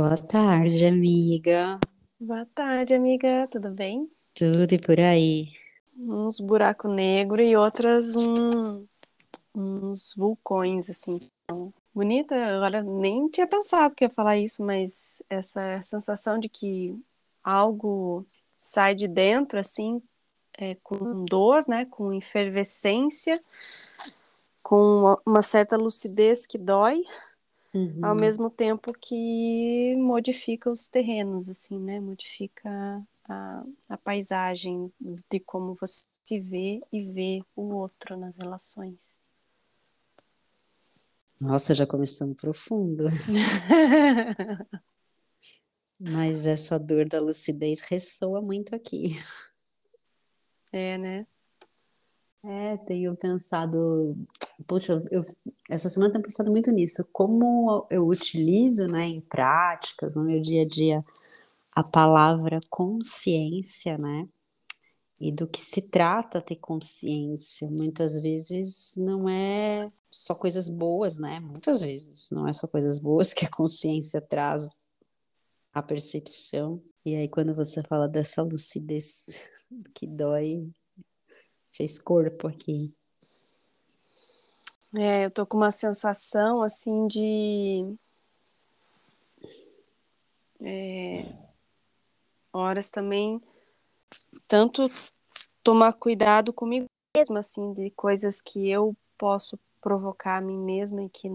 Boa tarde, amiga. Boa tarde, amiga. Tudo bem? Tudo e por aí. Uns buraco negro e outras um, uns vulcões, assim. Bonita, agora nem tinha pensado que ia falar isso, mas essa sensação de que algo sai de dentro, assim, é, com dor, né, com efervescência, com uma certa lucidez que dói, Uhum. Ao mesmo tempo que modifica os terrenos, assim, né? Modifica a, a paisagem de como você se vê e vê o outro nas relações. Nossa, já começamos profundo. Mas essa dor da lucidez ressoa muito aqui. É, né? É, tenho pensado, poxa, eu, essa semana tenho pensado muito nisso, como eu utilizo, né, em práticas, no meu dia a dia, a palavra consciência, né, e do que se trata ter consciência. Muitas vezes não é só coisas boas, né, muitas vezes não é só coisas boas que a consciência traz a percepção. E aí, quando você fala dessa lucidez que dói, fez corpo aqui. É, eu tô com uma sensação assim de é, horas também tanto tomar cuidado comigo mesma assim de coisas que eu posso provocar a mim mesma e que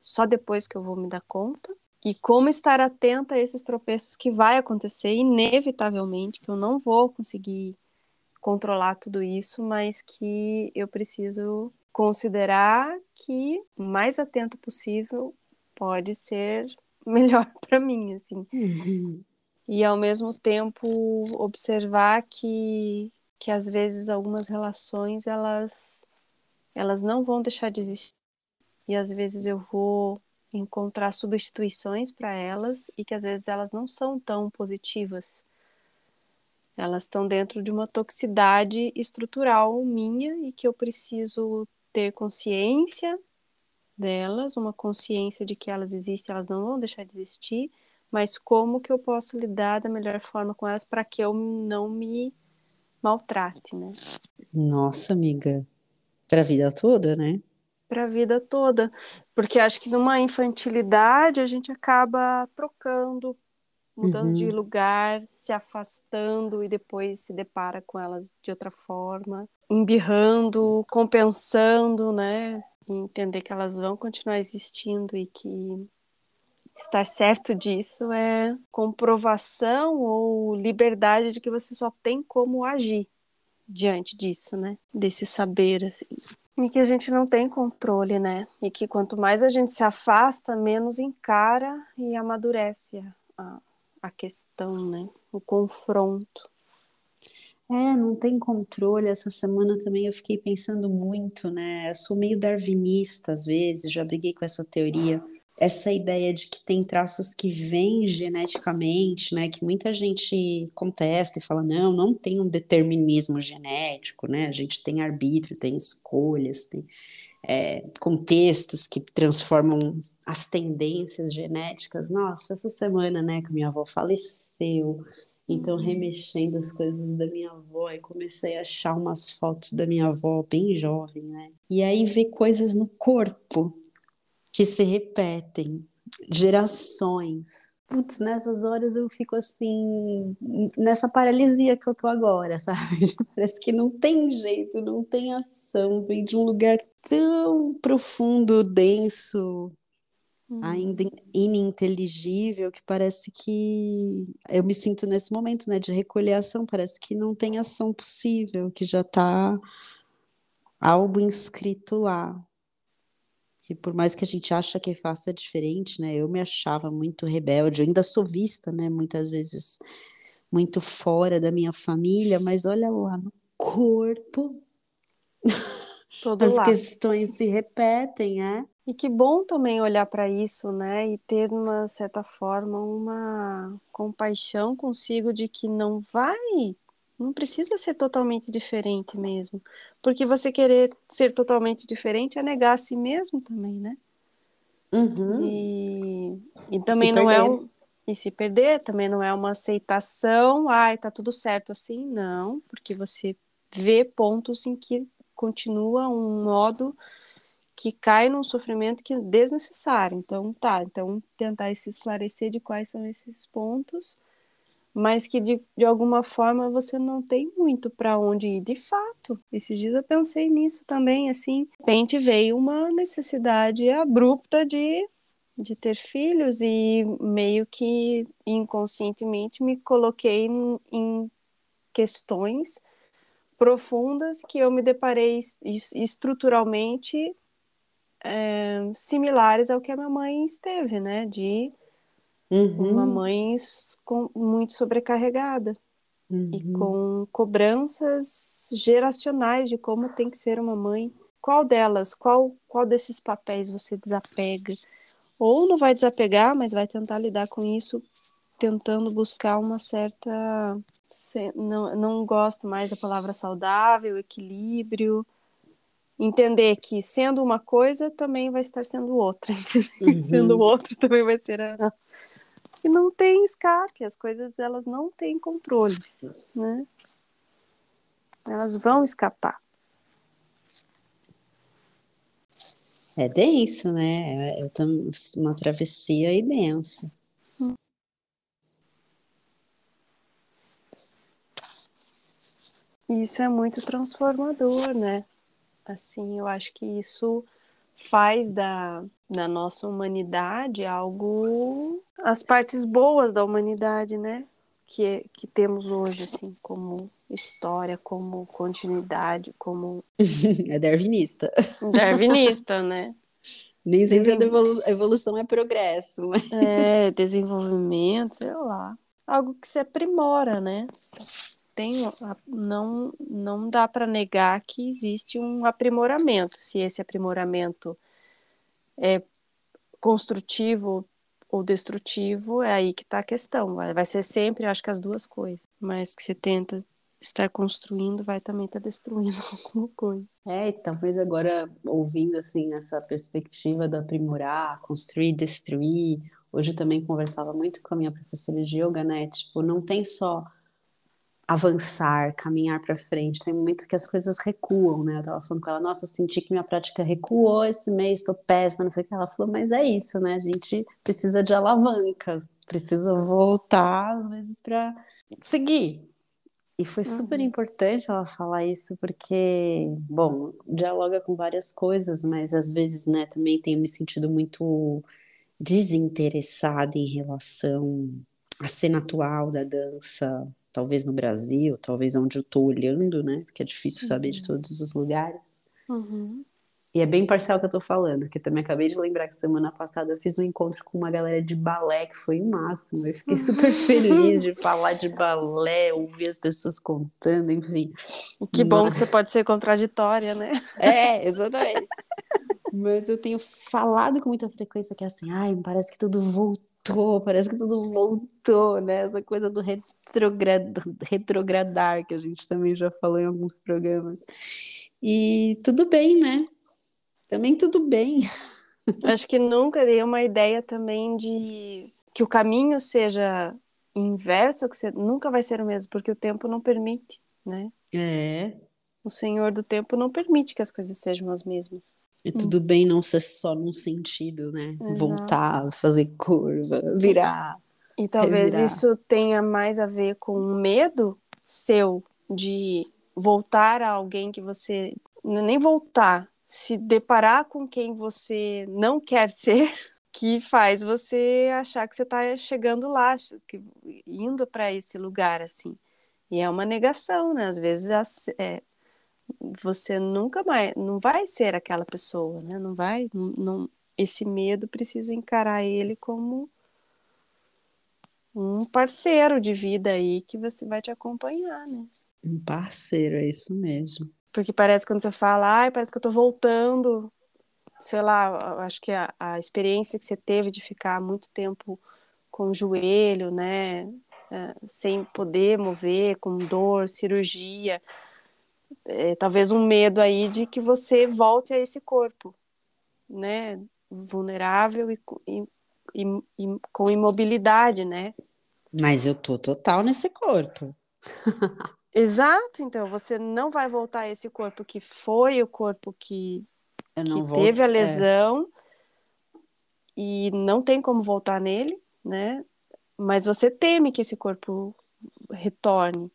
só depois que eu vou me dar conta e como estar atenta a esses tropeços que vai acontecer inevitavelmente que eu não vou conseguir controlar tudo isso, mas que eu preciso considerar que o mais atento possível pode ser melhor para mim, assim. Uhum. E ao mesmo tempo observar que que às vezes algumas relações elas elas não vão deixar de existir e às vezes eu vou encontrar substituições para elas e que às vezes elas não são tão positivas elas estão dentro de uma toxicidade estrutural minha e que eu preciso ter consciência delas, uma consciência de que elas existem, elas não vão deixar de existir, mas como que eu posso lidar da melhor forma com elas para que eu não me maltrate, né? Nossa, amiga, para a vida toda, né? Para a vida toda, porque acho que numa infantilidade a gente acaba trocando mudando uhum. de lugar, se afastando e depois se depara com elas de outra forma, embirrando, compensando, né? E entender que elas vão continuar existindo e que estar certo disso é comprovação ou liberdade de que você só tem como agir diante disso, né? Desse saber, assim. E que a gente não tem controle, né? E que quanto mais a gente se afasta, menos encara e amadurece a, a questão, né? O confronto. É, não tem controle. Essa semana também eu fiquei pensando muito, né? Eu sou meio darwinista às vezes, já briguei com essa teoria. Essa ideia de que tem traços que vêm geneticamente, né? Que muita gente contesta e fala, não, não tem um determinismo genético, né? A gente tem arbítrio, tem escolhas, tem é, contextos que transformam as tendências genéticas. Nossa, essa semana, né, que minha avó faleceu, então, uhum. remexendo as coisas da minha avó, e comecei a achar umas fotos da minha avó bem jovem, né? E aí ver coisas no corpo que se repetem, gerações. Putz, nessas horas eu fico assim, nessa paralisia que eu tô agora, sabe? Parece que não tem jeito, não tem ação, vem de um lugar tão profundo, denso, ainda uhum. ininteligível, que parece que eu me sinto nesse momento, né, de recolher ação, parece que não tem ação possível, que já está algo inscrito lá. Que por mais que a gente acha que faça diferente, né, eu me achava muito rebelde, eu ainda sou vista, né, muitas vezes muito fora da minha família, mas olha lá no corpo. Todo As questões se repetem, é? E que bom também olhar para isso, né? E ter, uma certa forma, uma compaixão consigo de que não vai, não precisa ser totalmente diferente mesmo. Porque você querer ser totalmente diferente é negar a si mesmo também, né? Uhum. E, e também não é um. E se perder também não é uma aceitação, ai, tá tudo certo assim, não, porque você vê pontos em que continua um modo que cai num sofrimento que é desnecessário. Então, tá, então tentar se esclarecer de quais são esses pontos, mas que de, de alguma forma você não tem muito para onde ir. De fato, esses dias eu pensei nisso também, assim, de repente veio uma necessidade abrupta de de ter filhos e meio que inconscientemente me coloquei em, em questões profundas que eu me deparei estruturalmente é, similares ao que a minha mãe esteve, né? De uhum. uma mãe com, muito sobrecarregada uhum. e com cobranças geracionais de como tem que ser uma mãe. Qual delas, qual, qual desses papéis você desapega? Ou não vai desapegar, mas vai tentar lidar com isso, tentando buscar uma certa. Não, não gosto mais da palavra saudável, equilíbrio entender que sendo uma coisa também vai estar sendo outra, uhum. sendo outro também vai ser a e não tem escape, as coisas elas não têm controles, né? Elas vão escapar. É denso, né? Eu tenho uma travessia aí densa. Isso é muito transformador, né? Assim, eu acho que isso faz da, da nossa humanidade algo as partes boas da humanidade, né? Que, que temos hoje, assim, como história, como continuidade, como. é darwinista. Darwinista, né? Nem sei se a evolução é progresso. Mas... É, desenvolvimento, sei lá. Algo que se aprimora, né? Tem não não dá para negar que existe um aprimoramento. Se esse aprimoramento é construtivo ou destrutivo, é aí que está a questão. Vai, ser sempre, acho que as duas coisas. Mas que você tenta estar construindo, vai também estar tá destruindo alguma coisa. É, talvez agora ouvindo assim essa perspectiva do aprimorar, construir, destruir. Hoje eu também conversava muito com a minha professora de yoga, né? Tipo, não tem só avançar, caminhar para frente. Tem muito que as coisas recuam, né? Eu tava falando com ela, nossa, senti que minha prática recuou esse mês, tô péssima, não sei o que. Ela falou, mas é isso, né? A gente precisa de alavanca, precisa voltar às vezes para seguir. E foi super uhum. importante ela falar isso, porque, bom, dialoga com várias coisas, mas às vezes, né, também tenho me sentido muito desinteressada em relação à cena atual da dança, talvez no Brasil, talvez onde eu estou olhando, né? Porque é difícil saber de uhum. todos os lugares. Uhum. E é bem parcial que eu tô falando, que eu também acabei de lembrar que semana passada eu fiz um encontro com uma galera de balé que foi o máximo. Eu fiquei super feliz de falar de balé, ouvir as pessoas contando, enfim. Que bom Mas... que você pode ser contraditória, né? É, exatamente. Mas eu tenho falado com muita frequência que é assim, ai, parece que tudo voltou, parece que tudo voltou, né? Essa coisa do retrograd... retrogradar, que a gente também já falou em alguns programas. E tudo bem, né? Também tudo bem. Acho que nunca dei uma ideia também de que o caminho seja inverso, que você nunca vai ser o mesmo, porque o tempo não permite, né? É. O Senhor do tempo não permite que as coisas sejam as mesmas. E tudo hum. bem não ser só num sentido, né? Exato. Voltar, fazer curva, virar. E talvez revirar. isso tenha mais a ver com o medo seu de voltar a alguém que você. Nem voltar, se deparar com quem você não quer ser, que faz você achar que você está chegando lá, que, indo para esse lugar assim. E é uma negação, né? Às vezes é, você nunca mais, não vai ser aquela pessoa, né? Não vai, não, não, esse medo precisa encarar ele como um parceiro de vida aí que você vai te acompanhar, né? Um parceiro, é isso mesmo. Porque parece quando você fala, ai, parece que eu tô voltando. Sei lá, acho que a, a experiência que você teve de ficar muito tempo com o joelho, né? É, sem poder mover, com dor, cirurgia. É, talvez um medo aí de que você volte a esse corpo, né? Vulnerável e, e, e, e com imobilidade, né? Mas eu tô total nesse corpo. Exato, então você não vai voltar a esse corpo que foi o corpo que, que teve a é. lesão é. e não tem como voltar nele, né? Mas você teme que esse corpo retorne.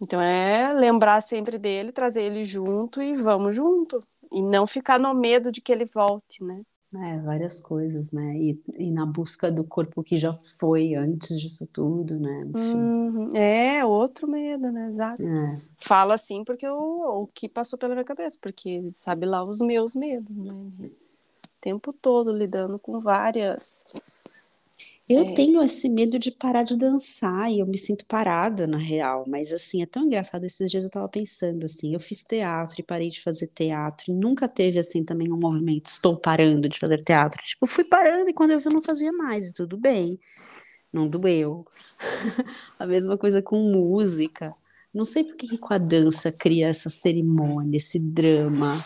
Então é lembrar sempre dele, trazer ele junto e vamos junto. E não ficar no medo de que ele volte, né? É, várias coisas, né? E, e, na busca do corpo que já foi antes disso tudo, né? Uhum. É, outro medo, né? Exato. É. Falo assim porque o, o que passou pela minha cabeça, porque sabe lá os meus medos, né? O tempo todo lidando com várias eu é. tenho esse medo de parar de dançar e eu me sinto parada na real, mas assim, é tão engraçado. Esses dias eu tava pensando assim, eu fiz teatro e parei de fazer teatro e nunca teve assim também um movimento, estou parando de fazer teatro. Tipo, fui parando e quando eu vi eu não fazia mais e tudo bem. Não doeu. a mesma coisa com música. Não sei por que com a dança cria essa cerimônia, esse drama.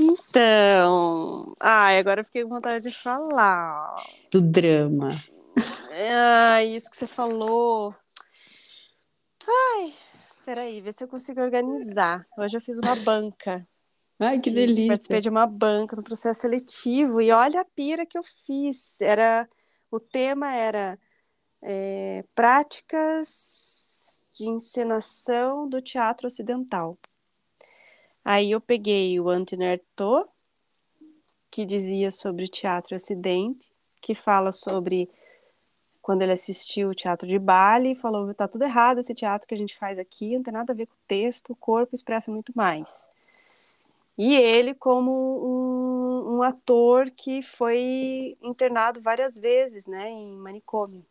Então, ai, agora eu fiquei com vontade de falar. Do drama. Ah, isso que você falou. Ai, peraí, vê se eu consigo organizar. Hoje eu fiz uma banca. Ai, que fiz, delícia. Participei de uma banca no processo seletivo e olha a pira que eu fiz. Era, o tema era é, práticas de encenação do teatro ocidental. Aí eu peguei o Antonin que dizia sobre teatro acidente, que fala sobre quando ele assistiu o teatro de Bali, falou: tá tudo errado esse teatro que a gente faz aqui, não tem nada a ver com o texto, o corpo expressa muito mais. E ele, como um, um ator que foi internado várias vezes, né, em manicômio.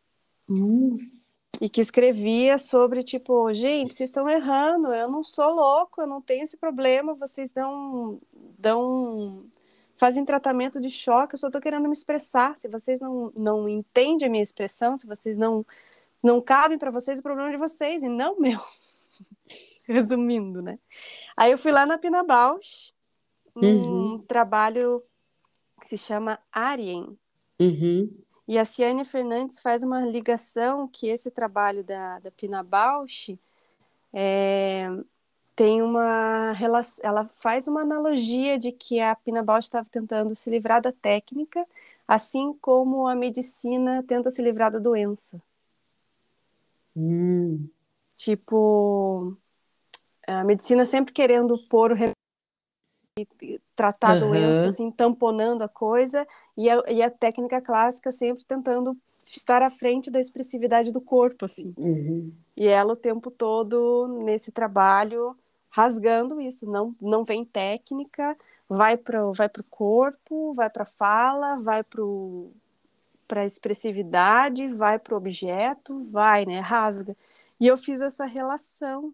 Nossa e que escrevia sobre tipo, gente, vocês estão errando, eu não sou louco, eu não tenho esse problema, vocês dão dão fazem tratamento de choque, eu só estou querendo me expressar. Se vocês não, não entendem a minha expressão, se vocês não não cabem para vocês, o problema é de vocês e não meu. Resumindo, né? Aí eu fui lá na Pina Bausch, num uhum. trabalho que se chama Arien. Uhum. E a Ciane Fernandes faz uma ligação que esse trabalho da, da Pina Bausch é, tem uma relação, ela faz uma analogia de que a Pina Bausch estava tentando se livrar da técnica, assim como a medicina tenta se livrar da doença. Hum. Tipo, a medicina sempre querendo pôr o tratar uhum. doença, assim, tamponando a coisa, e a, e a técnica clássica sempre tentando estar à frente da expressividade do corpo, assim. Uhum. E ela o tempo todo nesse trabalho rasgando isso, não, não vem técnica, vai para vai o corpo, vai para a fala, vai para a expressividade, vai para o objeto, vai, né? Rasga. E eu fiz essa relação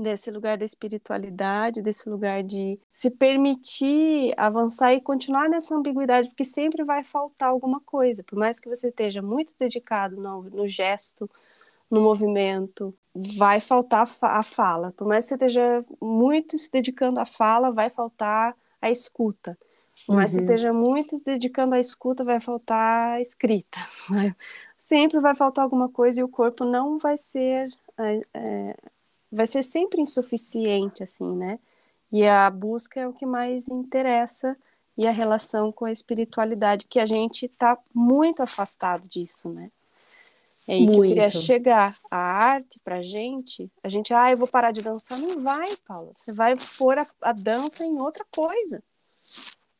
desse lugar da espiritualidade, desse lugar de se permitir avançar e continuar nessa ambiguidade, porque sempre vai faltar alguma coisa, por mais que você esteja muito dedicado no, no gesto, no movimento, vai faltar a fala. Por mais que você esteja muito se dedicando à fala, vai faltar a escuta. Por mais uhum. que você esteja muito se dedicando à escuta, vai faltar a escrita. Sempre vai faltar alguma coisa e o corpo não vai ser. É, é, vai ser sempre insuficiente, assim, né? E a busca é o que mais interessa e a relação com a espiritualidade, que a gente está muito afastado disso, né? É aí Muito. que eu queria chegar. A arte pra gente, a gente, ah, eu vou parar de dançar. Não vai, Paula. Você vai pôr a, a dança em outra coisa.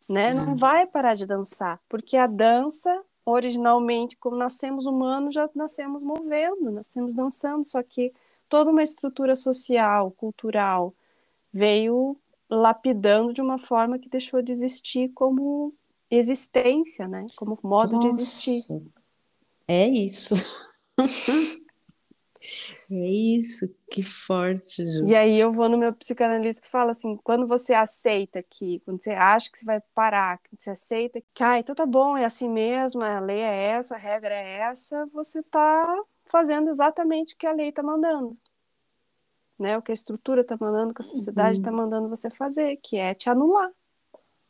Né? Não vai parar de dançar. Porque a dança, originalmente, como nascemos humanos, já nascemos movendo, nascemos dançando. Só que toda uma estrutura social, cultural, veio lapidando de uma forma que deixou de existir como existência, né? Como modo Nossa. de existir. É isso. É isso, que forte, Ju. E aí eu vou no meu psicanalista que fala assim, quando você aceita que, quando você acha que você vai parar, que você aceita que, ah, então tá bom, é assim mesmo, a lei é essa, a regra é essa, você tá fazendo exatamente o que a lei tá mandando. Né? O que a estrutura tá mandando, o que a sociedade uhum. tá mandando você fazer, que é te anular.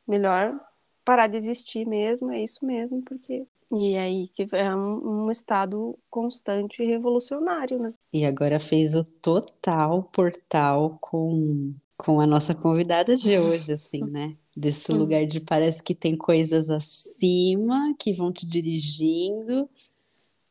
Melhor parar de existir mesmo, é isso mesmo, porque e aí que é um, um, estado constante e revolucionário, né? E agora fez o total portal com, com a nossa convidada de hoje, assim, né? Desse hum. lugar de parece que tem coisas acima que vão te dirigindo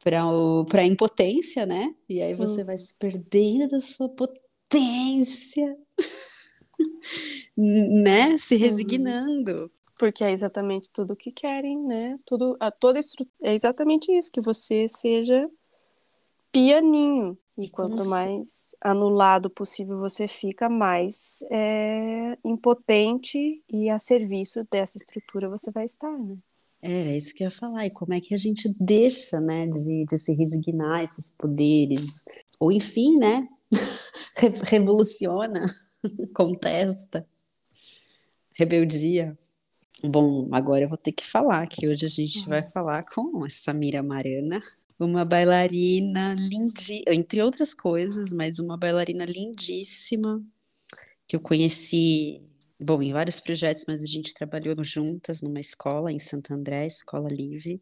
para a impotência, né? E aí você hum. vai se perdendo da sua potência, né? Se uhum. resignando porque é exatamente tudo o que querem, né? Tudo, a toda estrutura, é exatamente isso, que você seja pianinho. E quanto mais anulado possível você fica, mais é, impotente e a serviço dessa estrutura você vai estar, né? Era isso que eu ia falar. E como é que a gente deixa, né, de, de se resignar a esses poderes? Ou enfim, né, revoluciona, contesta, rebeldia. Bom, agora eu vou ter que falar que hoje a gente vai uhum. falar com a Samira Marana, uma bailarina lindíssima, entre outras coisas, mas uma bailarina lindíssima que eu conheci, bom, em vários projetos, mas a gente trabalhou juntas numa escola em Santo André, Escola Livre.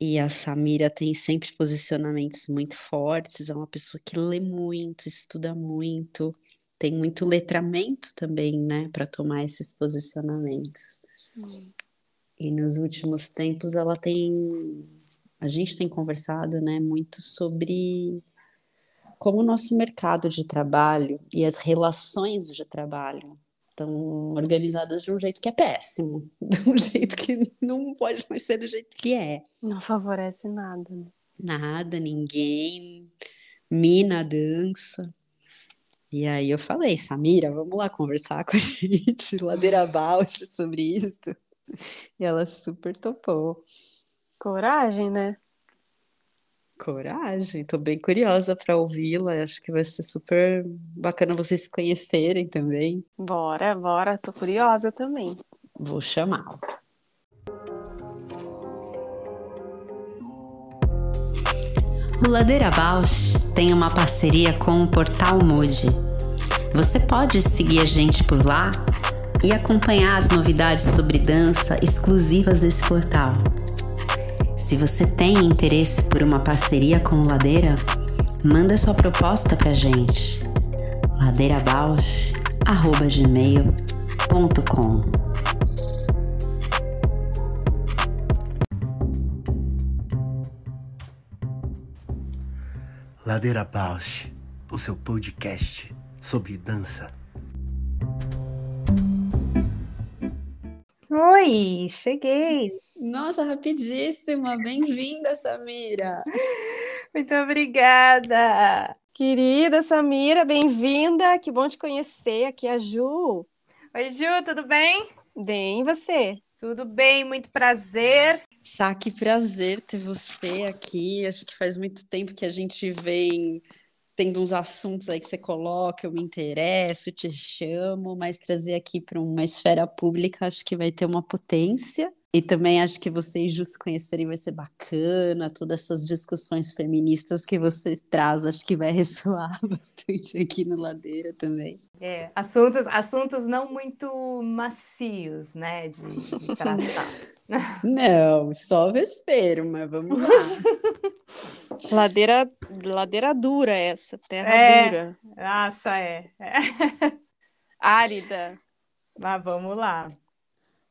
E a Samira tem sempre posicionamentos muito fortes, é uma pessoa que lê muito, estuda muito, tem muito letramento também, né, para tomar esses posicionamentos. Hum. E nos últimos tempos ela tem, a gente tem conversado, né, muito sobre como o nosso mercado de trabalho e as relações de trabalho estão organizadas de um jeito que é péssimo, de um jeito que não pode mais ser do jeito que é. Não favorece nada. Né? Nada, ninguém, mina dança. E aí eu falei, Samira, vamos lá conversar com a gente, ladeira abaixo, sobre isso. E ela super topou. Coragem, né? Coragem, tô bem curiosa para ouvi-la. Acho que vai ser super bacana vocês se conhecerem também. Bora, bora, tô curiosa também. Vou chamá-la. O Ladeira Bausch tem uma parceria com o portal Mude. Você pode seguir a gente por lá e acompanhar as novidades sobre dança exclusivas desse portal. Se você tem interesse por uma parceria com o Ladeira, manda sua proposta pra gente. ladeirabausch@gmail.com Ladeira Bausch, o seu podcast sobre dança. Oi, cheguei. Nossa, rapidíssima. Bem-vinda, Samira. Muito obrigada. Querida Samira, bem-vinda. Que bom te conhecer. Aqui é a Ju. Oi, Ju, tudo bem? Bem, e você? Tudo bem, muito prazer. Sá, que prazer ter você aqui. Acho que faz muito tempo que a gente vem tendo uns assuntos aí que você coloca, eu me interesso, te chamo, mas trazer aqui para uma esfera pública acho que vai ter uma potência. E também acho que vocês just conhecerem vai ser bacana, todas essas discussões feministas que vocês trazem, acho que vai ressoar bastante aqui no Ladeira também. É, assuntos, assuntos não muito macios, né, de, de tratar. Não, só vespeiro, mas vamos lá. ladeira, ladeira dura essa, terra é, dura. Nossa, é. é. Árida. Mas vamos lá.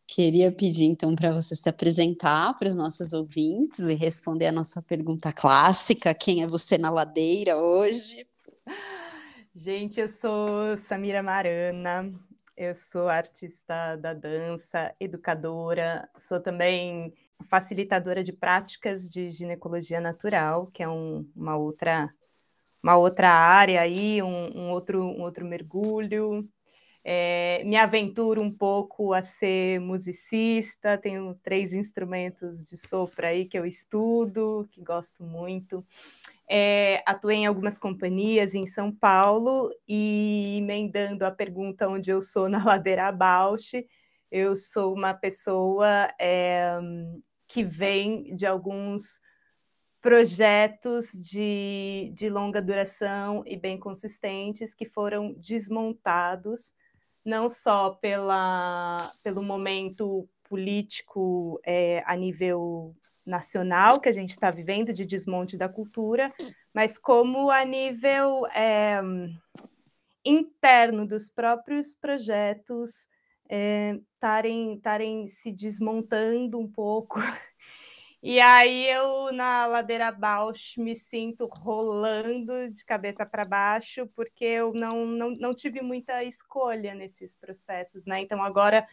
Queria pedir então para você se apresentar para os nossos ouvintes e responder a nossa pergunta clássica: quem é você na ladeira hoje? Gente, eu sou Samira Marana, eu sou artista da dança, educadora, sou também facilitadora de práticas de ginecologia natural, que é um, uma outra uma outra área aí, um, um outro um outro mergulho é, me aventuro um pouco a ser musicista, tenho três instrumentos de sopro aí que eu estudo, que gosto muito. É, atuei em algumas companhias em São Paulo e emendando a pergunta onde eu sou na Ladeira Bausch, eu sou uma pessoa é, que vem de alguns projetos de, de longa duração e bem consistentes que foram desmontados não só pela, pelo momento político é, a nível nacional que a gente está vivendo de desmonte da cultura, mas como a nível é, interno dos próprios projetos estarem é, se desmontando um pouco e aí eu na ladeira Bausch me sinto rolando de cabeça para baixo, porque eu não, não, não tive muita escolha nesses processos, né? Então agora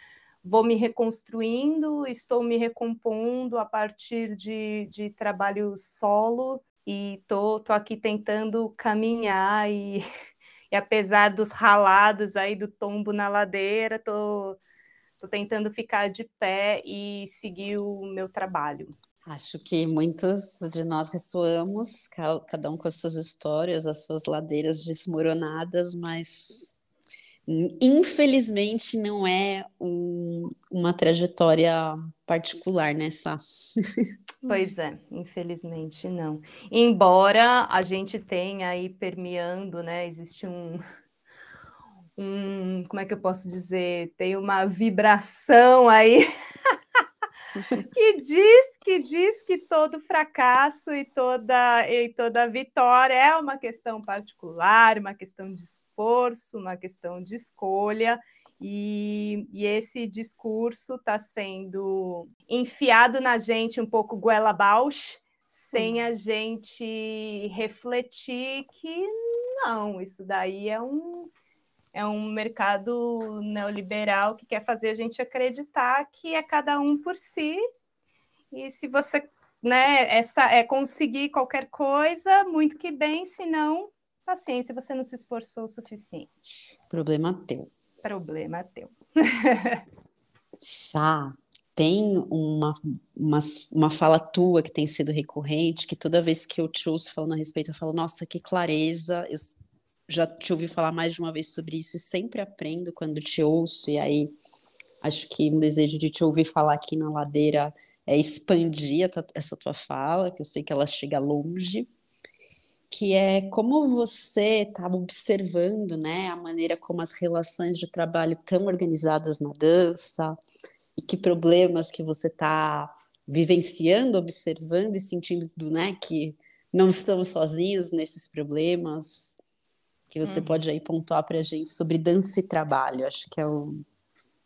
vou me reconstruindo, estou me recompondo a partir de, de trabalho solo e tô, tô aqui tentando caminhar e, e apesar dos ralados aí do tombo na ladeira, tô, tô tentando ficar de pé e seguir o meu trabalho. Acho que muitos de nós ressoamos, cada um com as suas histórias, as suas ladeiras desmoronadas, mas infelizmente não é um, uma trajetória particular nessa. Pois é, infelizmente não. Embora a gente tenha aí permeando, né? Existe um, um, como é que eu posso dizer? Tem uma vibração aí que diz que diz que todo fracasso e toda e toda vitória é uma questão particular, uma questão de esforço, uma questão de escolha. E, e esse discurso está sendo enfiado na gente um pouco goela abaixo, sem a gente refletir que não, isso daí é um é um mercado neoliberal que quer fazer a gente acreditar que é cada um por si. E se você né, essa, é conseguir qualquer coisa, muito que bem, se não, paciência, você não se esforçou o suficiente. Problema teu. Problema teu. Sá, tem uma, uma, uma fala tua que tem sido recorrente, que toda vez que eu te ouço falando a respeito, eu falo, nossa, que clareza, eu já te ouvi falar mais de uma vez sobre isso e sempre aprendo quando te ouço, e aí acho que um desejo de te ouvir falar aqui na ladeira é expandir essa tua fala, que eu sei que ela chega longe, que é como você estava observando, né, a maneira como as relações de trabalho estão organizadas na dança, e que problemas que você está vivenciando, observando e sentindo, né, que não estamos sozinhos nesses problemas, que você uhum. pode aí pontuar para a gente sobre dança e trabalho. Acho que é o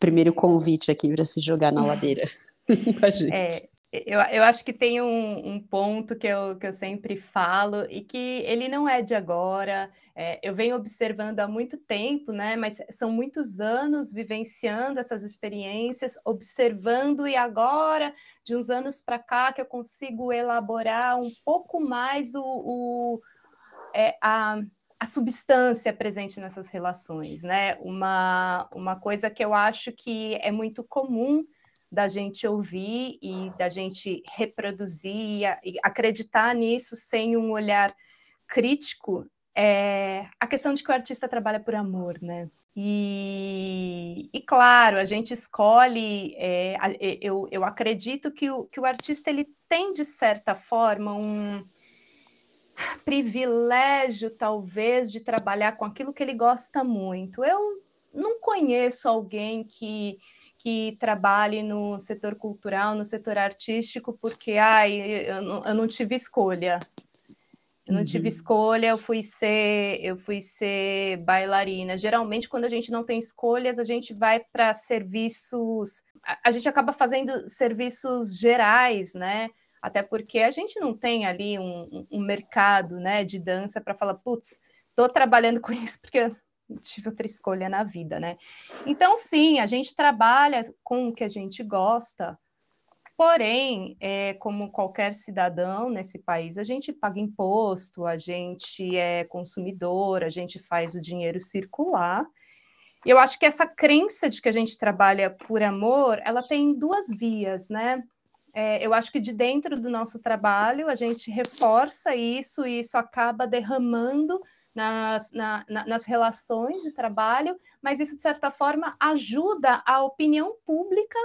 primeiro convite aqui para se jogar na ladeira com a gente. É, eu, eu acho que tem um, um, ponto que eu, que eu sempre falo e que ele não é de agora. É, eu venho observando há muito tempo, né? Mas são muitos anos vivenciando essas experiências, observando, e agora, de uns anos para cá, que eu consigo elaborar um pouco mais o, o é, a a substância presente nessas relações, né? Uma, uma coisa que eu acho que é muito comum da gente ouvir e da gente reproduzir e acreditar nisso sem um olhar crítico é a questão de que o artista trabalha por amor, né? E, e claro, a gente escolhe, é, eu, eu acredito que o, que o artista ele tem, de certa forma, um privilégio, talvez, de trabalhar com aquilo que ele gosta muito. Eu não conheço alguém que que trabalhe no setor cultural, no setor artístico, porque ai, eu, não, eu não tive escolha. Eu não uhum. tive escolha, eu fui ser, eu fui ser bailarina. Geralmente, quando a gente não tem escolhas, a gente vai para serviços, a, a, gente acaba fazendo serviços gerais, né? Até porque a gente não tem ali um, um mercado né, de dança para falar, putz, estou trabalhando com isso porque tive outra escolha na vida, né? Então, sim, a gente trabalha com o que a gente gosta, porém, é, como qualquer cidadão nesse país, a gente paga imposto, a gente é consumidor, a gente faz o dinheiro circular. Eu acho que essa crença de que a gente trabalha por amor, ela tem duas vias, né? É, eu acho que de dentro do nosso trabalho a gente reforça isso e isso acaba derramando nas, na, na, nas relações de trabalho, mas isso, de certa forma, ajuda a opinião pública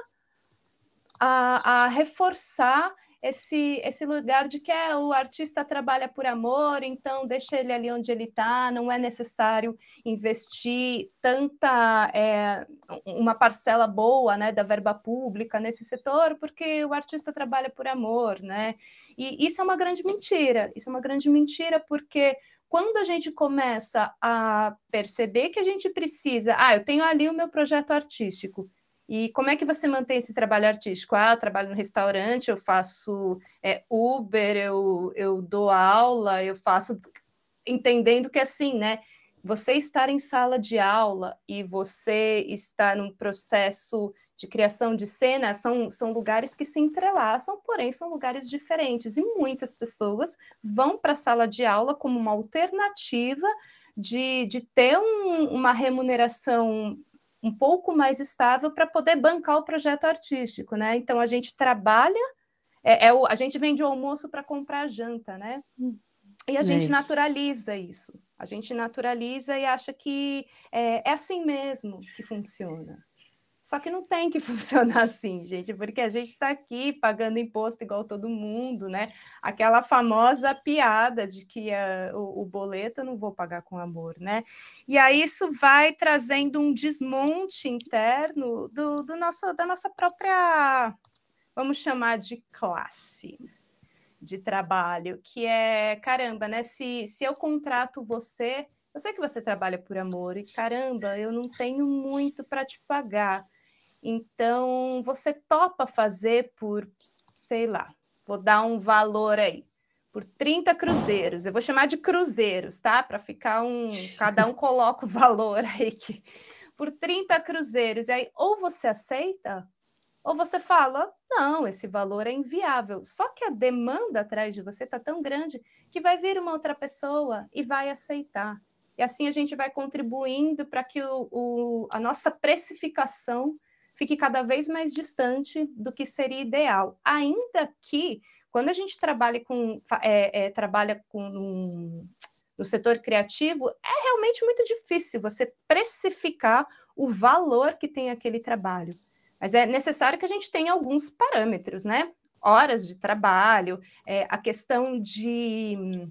a, a reforçar esse, esse lugar de que é, o artista trabalha por amor, então deixa ele ali onde ele está, não é necessário investir tanta é, uma parcela boa né, da verba pública nesse setor, porque o artista trabalha por amor, né? E isso é uma grande mentira, isso é uma grande mentira, porque quando a gente começa a perceber que a gente precisa, ah, eu tenho ali o meu projeto artístico, e como é que você mantém esse trabalho artístico? Ah, eu trabalho no restaurante, eu faço é, Uber, eu, eu dou aula, eu faço entendendo que assim, né? Você estar em sala de aula e você estar num processo de criação de cena são, são lugares que se entrelaçam, porém são lugares diferentes. E muitas pessoas vão para a sala de aula como uma alternativa de, de ter um, uma remuneração um pouco mais estável para poder bancar o projeto artístico, né? Então a gente trabalha, é, é o, a gente vende o almoço para comprar a janta, né? E a gente naturaliza isso. A gente naturaliza e acha que é, é assim mesmo que funciona. Só que não tem que funcionar assim, gente, porque a gente está aqui pagando imposto igual todo mundo, né? Aquela famosa piada de que uh, o, o, boleto eu não vou pagar com amor, né? E aí isso vai trazendo um desmonte interno do, do nosso, da nossa própria, vamos chamar de classe de trabalho, que é caramba, né? Se, se eu contrato você, eu sei que você trabalha por amor, e caramba, eu não tenho muito para te pagar. Então, você topa fazer por, sei lá, vou dar um valor aí, por 30 cruzeiros. Eu vou chamar de cruzeiros, tá? Para ficar um. Cada um coloca o valor aí que. Por 30 cruzeiros. E aí, ou você aceita, ou você fala, não, esse valor é inviável. Só que a demanda atrás de você está tão grande que vai vir uma outra pessoa e vai aceitar. E assim a gente vai contribuindo para que o, o, a nossa precificação fique cada vez mais distante do que seria ideal. Ainda que, quando a gente trabalha com, é, é, trabalha com um, no setor criativo, é realmente muito difícil você precificar o valor que tem aquele trabalho. Mas é necessário que a gente tenha alguns parâmetros, né? Horas de trabalho, é, a questão de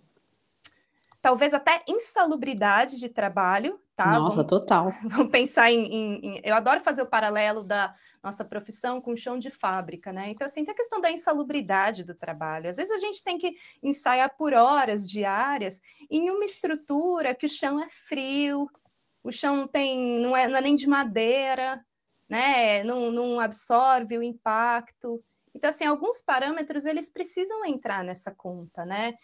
talvez até insalubridade de trabalho, tá? Nossa, vamos, total. Vamos pensar em, em, em, Eu adoro fazer o paralelo da nossa profissão com o chão de fábrica, né? Então, assim, tem a questão da insalubridade do trabalho. Às vezes a gente tem que ensaiar por horas diárias em uma estrutura que o chão é frio, o chão não tem, não é, não é nem de madeira, né? Não, não absorve o impacto. Então, assim, alguns parâmetros eles precisam entrar nessa conta, né?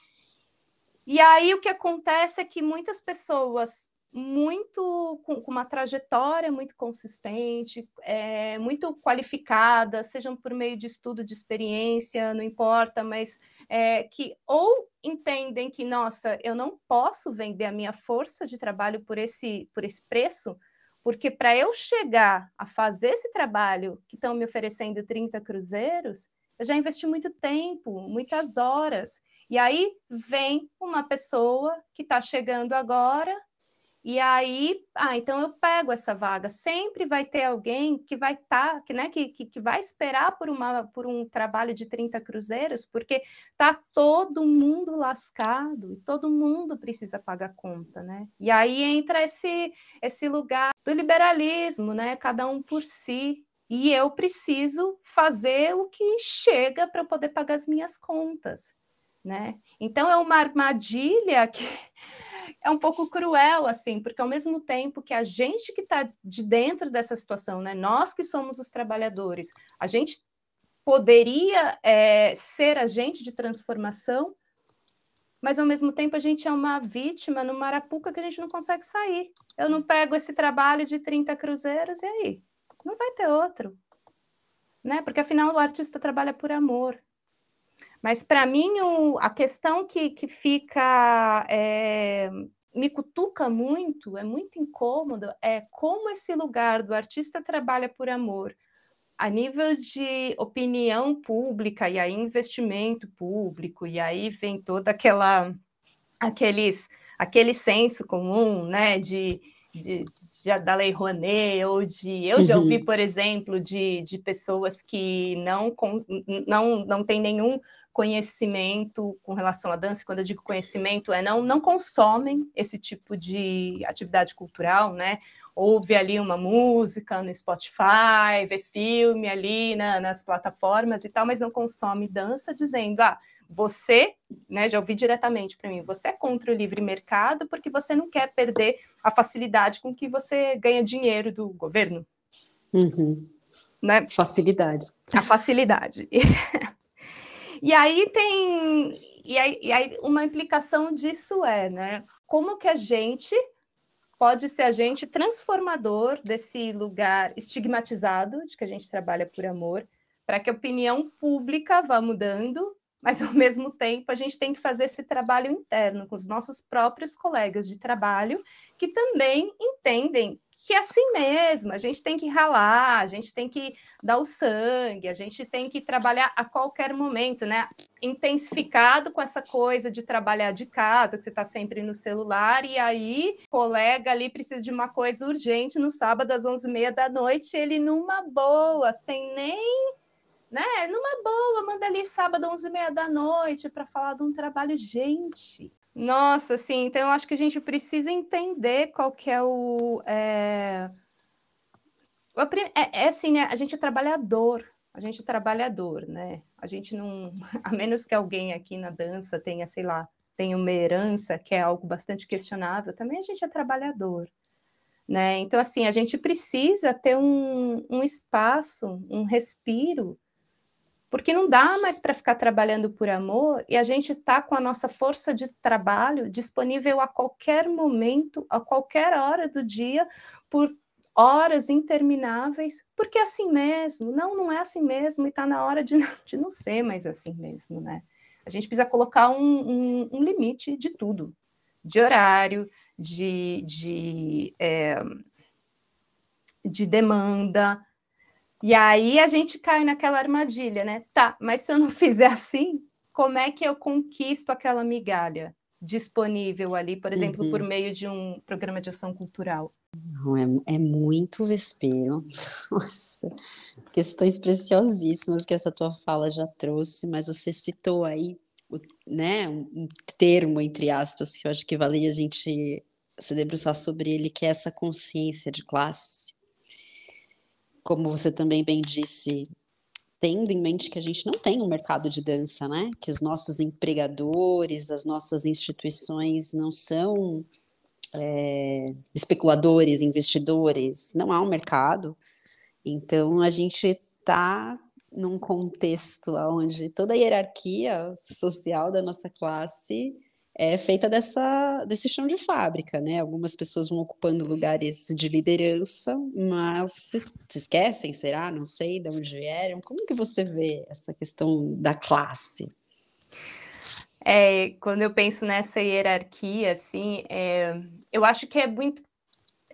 E aí o que acontece é que muitas pessoas muito com, uma trajetória muito consistente, é, muito qualificada, sejam por meio de estudo, de experiência, não importa, mas é, que ou entendem que, nossa, eu não posso vender a minha força de trabalho por esse, por esse preço, porque para eu chegar a fazer esse trabalho que estão me oferecendo 30 cruzeiros, eu já investi muito tempo, muitas horas. E aí vem uma pessoa que está chegando agora e aí, ah, então eu pego essa vaga. Sempre vai ter alguém que vai estar, tá, que, né, que, que, que, vai esperar por, uma, por um trabalho de 30 cruzeiros, porque tá todo mundo lascado e todo mundo precisa pagar conta, né? E aí entra esse, esse lugar do liberalismo, né? Cada um por si. E eu preciso fazer o que chega para poder pagar as minhas contas, né? Então é uma armadilha que é um pouco cruel, assim, porque ao mesmo tempo que a gente que está de dentro dessa situação, né, nós que somos os trabalhadores, a gente poderia é, ser agente de transformação, mas ao mesmo tempo a gente é uma vítima no Marapuca que a gente não consegue sair. Eu não pego esse trabalho de 30 cruzeiros e aí? Não vai ter outro. Né? Porque afinal o artista trabalha por amor. Mas para mim, o, a questão que, que fica. É, me cutuca muito, é muito incômodo, é como esse lugar do artista trabalha por amor, a nível de opinião pública e aí investimento público, e aí vem toda aquela aqueles aquele senso comum, né, de, de, de da Lei Rouanet, ou de eu já ouvi, uhum. por exemplo, de, de pessoas que não, não, não têm nenhum conhecimento com relação à dança, quando eu digo conhecimento, é não, não consomem esse tipo de atividade cultural, né? Ouve ali uma música no Spotify, vê filme ali na, nas plataformas e tal, mas não consome dança, dizendo, ah, você, né, já ouvi diretamente para mim, você é contra o livre mercado porque você não quer perder a facilidade com que você ganha dinheiro do governo. Uhum. Né? Facilidade. A facilidade. E aí tem. E aí, e aí uma implicação disso é, né? Como que a gente pode ser agente transformador desse lugar estigmatizado de que a gente trabalha por amor, para que a opinião pública vá mudando, mas ao mesmo tempo a gente tem que fazer esse trabalho interno com os nossos próprios colegas de trabalho que também entendem que é assim mesmo, a gente tem que ralar, a gente tem que dar o sangue, a gente tem que trabalhar a qualquer momento, né? Intensificado com essa coisa de trabalhar de casa, que você está sempre no celular, e aí colega ali precisa de uma coisa urgente no sábado às 11h30 da noite, ele numa boa, sem nem né? Numa boa, manda ali sábado, 11h30 da noite, para falar de um trabalho. Gente, nossa, sim. Então eu acho que a gente precisa entender qual que é o. É... É, é assim, né? A gente é trabalhador, a gente é trabalhador, né? A gente não. A menos que alguém aqui na dança tenha, sei lá, tenha uma herança, que é algo bastante questionável, também a gente é trabalhador. Né? Então, assim, a gente precisa ter um, um espaço, um respiro porque não dá mais para ficar trabalhando por amor e a gente está com a nossa força de trabalho disponível a qualquer momento, a qualquer hora do dia, por horas intermináveis, porque é assim mesmo. Não, não é assim mesmo e está na hora de, de não ser mais assim mesmo, né? A gente precisa colocar um, um, um limite de tudo, de horário, de, de, é, de demanda, e aí a gente cai naquela armadilha, né? Tá, mas se eu não fizer assim, como é que eu conquisto aquela migalha disponível ali, por exemplo, uhum. por meio de um programa de ação cultural? É, é muito vespeiro. Nossa, questões preciosíssimas que essa tua fala já trouxe, mas você citou aí o, né, um termo, entre aspas, que eu acho que valeria a gente se debruçar sobre ele, que é essa consciência de classe como você também bem disse, tendo em mente que a gente não tem um mercado de dança, né? Que os nossos empregadores, as nossas instituições não são é, especuladores, investidores, não há um mercado. Então a gente está num contexto onde toda a hierarquia social da nossa classe é feita dessa, desse chão de fábrica, né? Algumas pessoas vão ocupando lugares de liderança, mas se, se esquecem, será? Não sei de onde vieram. Como que você vê essa questão da classe? É, quando eu penso nessa hierarquia, assim, é, eu acho que é muito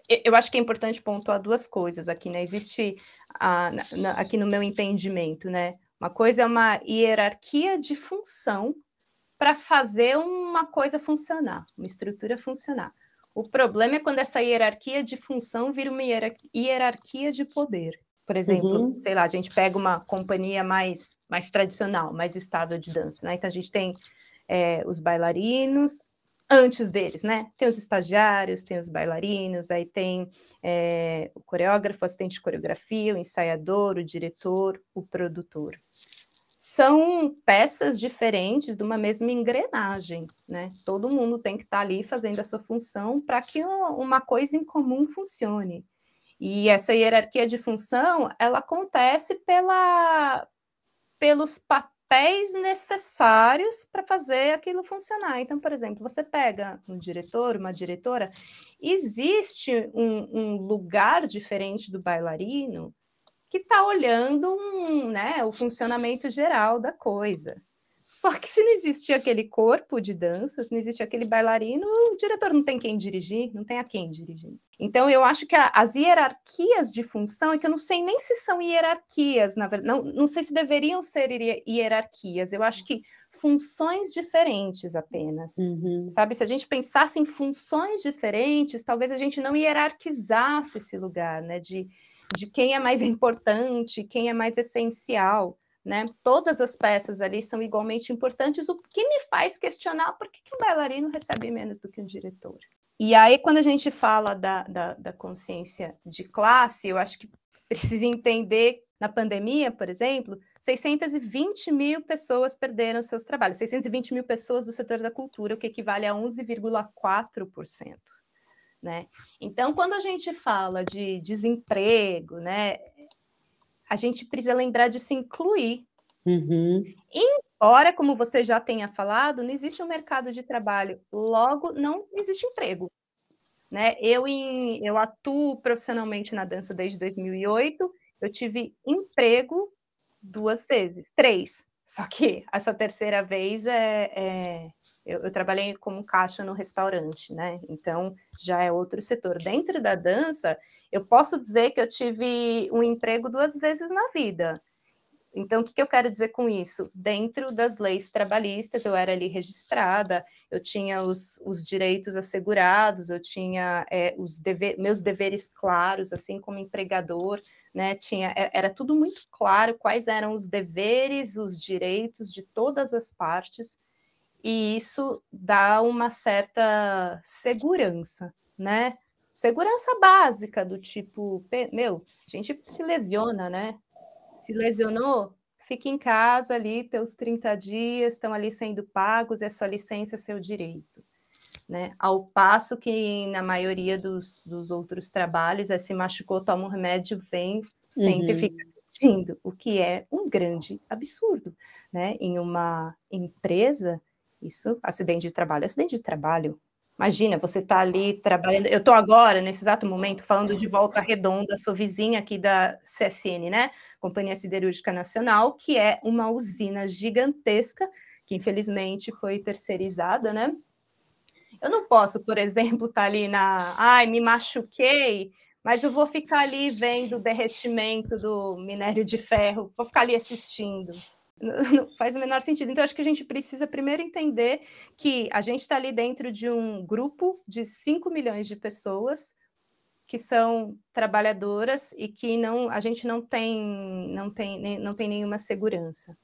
eu acho que é importante pontuar duas coisas aqui, né? Existe a, na, aqui no meu entendimento, né? Uma coisa é uma hierarquia de função para fazer uma coisa funcionar, uma estrutura funcionar. O problema é quando essa hierarquia de função vira uma hierarquia de poder. Por exemplo, uhum. sei lá, a gente pega uma companhia mais, mais tradicional, mais estável de dança, né? Então a gente tem é, os bailarinos, antes deles, né? Tem os estagiários, tem os bailarinos, aí tem é, o coreógrafo, o assistente de coreografia, o ensaiador, o diretor, o produtor. São peças diferentes de uma mesma engrenagem, né? Todo mundo tem que estar tá ali fazendo a sua função para que uma coisa em comum funcione. E essa hierarquia de função, ela acontece pela, pelos papéis papéis necessários para fazer aquilo funcionar. Então, por exemplo, você pega um diretor, uma diretora, existe um, um lugar diferente do bailarino que está olhando um, né, o funcionamento geral da coisa. Só que se não existir aquele corpo de dança, se não existe aquele bailarino, o diretor não tem quem dirigir, não tem a quem dirigir. Então, eu acho que a, as hierarquias de função, é que eu não sei nem se são hierarquias, na verdade, não, não sei se deveriam ser hierarquias, eu acho que funções diferentes apenas, uhum. sabe? Se a gente pensasse em funções diferentes, talvez a gente não hierarquizasse esse lugar, né? De, de quem é mais importante, quem é mais essencial né? Todas as peças ali são igualmente importantes, o que me faz questionar por que, que um bailarino recebe menos do que um diretor. E aí, quando a gente fala da, da, da consciência de classe, eu acho que precisa entender, na pandemia, por exemplo, 620 mil pessoas perderam seus trabalhos, 620 mil pessoas do setor da cultura, o que equivale a 11,4%. Né? Então, quando a gente fala de desemprego, né, a gente precisa lembrar de se incluir. Uhum. Embora, como você já tenha falado, não existe um mercado de trabalho, logo não existe emprego. Né? Eu, em, eu atuo profissionalmente na dança desde 2008, eu tive emprego duas vezes, três. Só que essa terceira vez é, é eu, eu, trabalhei como caixa no restaurante, né? Então já é outro setor. Dentro da dança, eu posso dizer que eu tive um emprego duas vezes na vida. Então, o que, que eu quero dizer com isso? Dentro das leis trabalhistas, eu era ali registrada, eu tinha os, os direitos assegurados, eu tinha é, os deve meus deveres claros, assim como empregador, né? Tinha, é, era tudo muito claro quais eram os deveres, os direitos de todas as partes e isso dá uma certa segurança, né? Segurança básica do tipo, meu, a gente se lesiona, né? Se lesionou, fica em casa ali, teus 30 dias estão ali sendo pagos, é sua licença, é seu direito. Né? Ao passo que na maioria dos, dos outros trabalhos é se machucou, toma um remédio, vem, sempre uhum. fica assistindo, o que é um grande absurdo. Né? Em uma empresa, isso, acidente de trabalho. Acidente de trabalho. Imagina, você está ali trabalhando. Eu estou agora, nesse exato momento, falando de volta redonda, sou vizinha aqui da CSN, né? Companhia Siderúrgica Nacional, que é uma usina gigantesca, que infelizmente foi terceirizada, né? Eu não posso, por exemplo, estar tá ali na. Ai, me machuquei, mas eu vou ficar ali vendo o derretimento do minério de ferro, vou ficar ali assistindo. Não faz o menor sentido. Então, acho que a gente precisa primeiro entender que a gente está ali dentro de um grupo de 5 milhões de pessoas que são trabalhadoras e que não a gente não tem não tem não tem nenhuma segurança.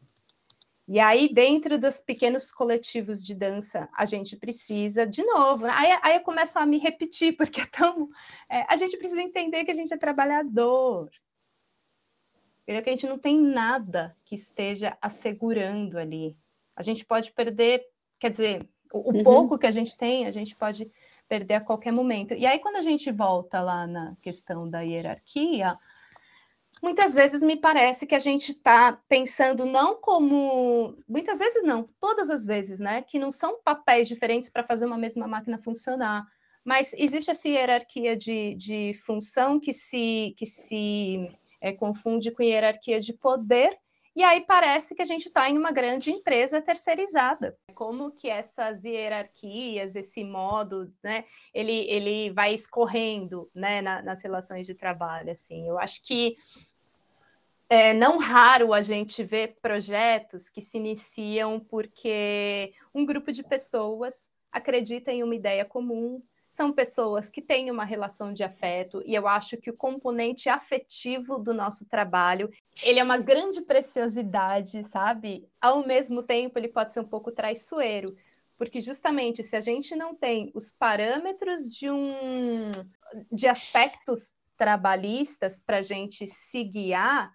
E aí, dentro dos pequenos coletivos de dança, a gente precisa, de novo, aí, aí eu começo a me repetir, porque é tão, é, a gente precisa entender que a gente é trabalhador, Entendeu? Que a gente não tem nada que esteja assegurando ali. A gente pode perder, quer dizer, o, o uhum. pouco que a gente tem, a gente pode perder a qualquer momento. E aí, quando a gente volta lá na questão da hierarquia, muitas vezes me parece que a gente está pensando não como. Muitas vezes não, todas as vezes, né? Que não são papéis diferentes para fazer uma mesma máquina funcionar. Mas existe essa hierarquia de, de função que se, que se é, confunde com hierarquia de poder, e aí parece que a gente está em uma grande empresa terceirizada. Como que essas hierarquias, esse modo, né, ele, ele vai escorrendo né, na, nas relações de trabalho. Assim. Eu acho que é não raro a gente ver projetos que se iniciam porque um grupo de pessoas acredita em uma ideia comum, são pessoas que têm uma relação de afeto e eu acho que o componente afetivo do nosso trabalho, ele é uma grande preciosidade, sabe? Ao mesmo tempo, ele pode ser um pouco traiçoeiro, porque justamente se a gente não tem os parâmetros de um de aspectos trabalhistas para a gente se guiar,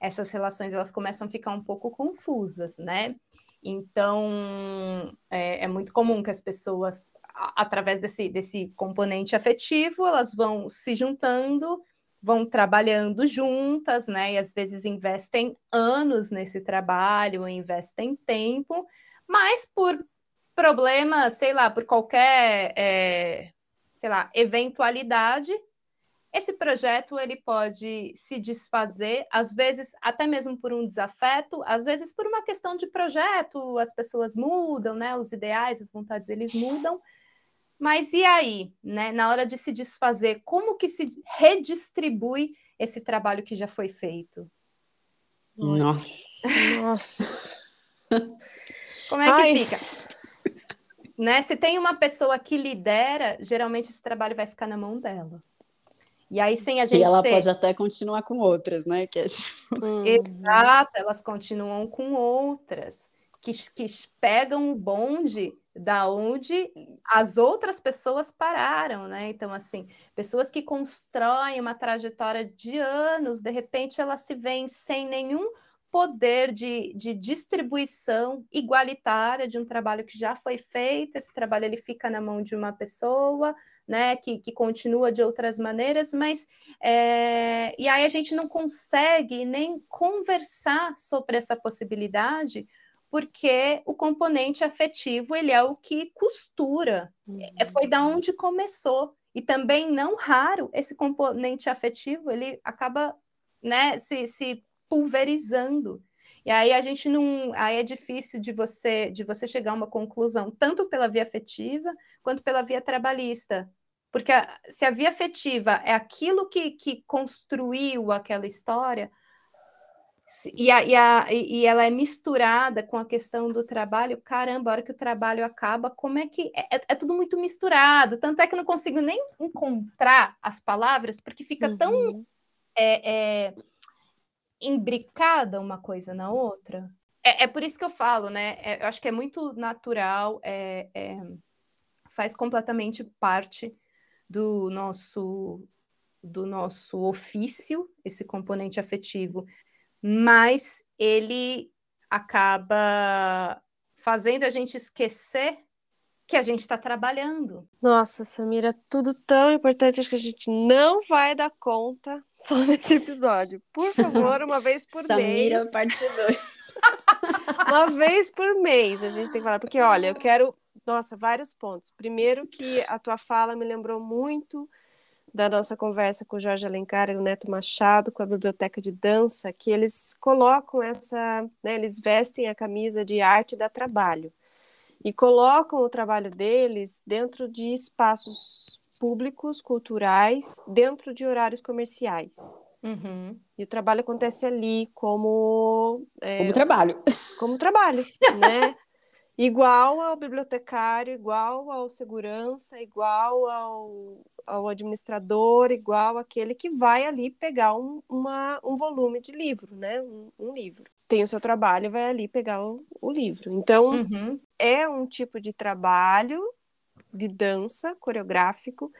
essas relações elas começam a ficar um pouco confusas, né? Então é, é muito comum que as pessoas através desse, desse componente afetivo, elas vão se juntando, vão trabalhando juntas, né? E às vezes investem anos nesse trabalho, investem tempo, mas por problemas, sei lá, por qualquer, é, sei lá, eventualidade, esse projeto ele pode se desfazer, às vezes até mesmo por um desafeto, às vezes por uma questão de projeto, as pessoas mudam, né? Os ideais, as vontades eles mudam. Mas e aí, né? Na hora de se desfazer, como que se redistribui esse trabalho que já foi feito? Nossa. Nossa. Como é que Ai. fica? Né? Se tem uma pessoa que lidera, geralmente esse trabalho vai ficar na mão dela. E aí, sem a gente. E ela ter... pode até continuar com outras, né? Que é tipo... Uhum. Exato, elas continuam com outras que, que pegam o bonde da onde as outras pessoas pararam, né? Então, assim, pessoas que constroem uma trajetória de anos, de repente elas se veem sem nenhum poder de, de distribuição igualitária de um trabalho que já foi feito, esse trabalho ele fica na mão de uma pessoa, né, que, que continua de outras maneiras, mas é, e aí a gente não consegue nem conversar sobre essa possibilidade, porque o componente afetivo ele é o que costura, uhum. foi da onde começou. E também não raro esse componente afetivo ele acaba né, se, se pulverizando. E aí a gente não, aí é difícil de você de você chegar a uma conclusão tanto pela via afetiva quanto pela via trabalhista, porque a, se a via afetiva é aquilo que, que construiu aquela história, e, a, e, a, e ela é misturada com a questão do trabalho. Caramba, a hora que o trabalho acaba, como é que. É, é, é tudo muito misturado. Tanto é que eu não consigo nem encontrar as palavras, porque fica uhum. tão é, é, imbricada uma coisa na outra. É, é, por isso que eu falo, né? É, eu acho que é muito natural, é, é, faz completamente parte do nosso do nosso ofício, esse componente afetivo mas ele acaba fazendo a gente esquecer que a gente está trabalhando. Nossa, Samira, tudo tão importante, acho que a gente não vai dar conta só nesse episódio. Por favor, uma vez por Samira, mês. Samira, parte 2. uma vez por mês a gente tem que falar, porque olha, eu quero, nossa, vários pontos. Primeiro que a tua fala me lembrou muito da nossa conversa com o Jorge Alencar e o Neto Machado, com a Biblioteca de Dança, que eles colocam essa, né, eles vestem a camisa de arte da trabalho e colocam o trabalho deles dentro de espaços públicos, culturais, dentro de horários comerciais. Uhum. E o trabalho acontece ali como... É, como trabalho. Como trabalho, né? igual ao bibliotecário, igual ao segurança, igual ao, ao administrador, igual aquele que vai ali pegar um, uma, um volume de livro, né? Um, um livro. Tem o seu trabalho e vai ali pegar o, o livro. Então, uhum. é um tipo de trabalho de dança coreográfico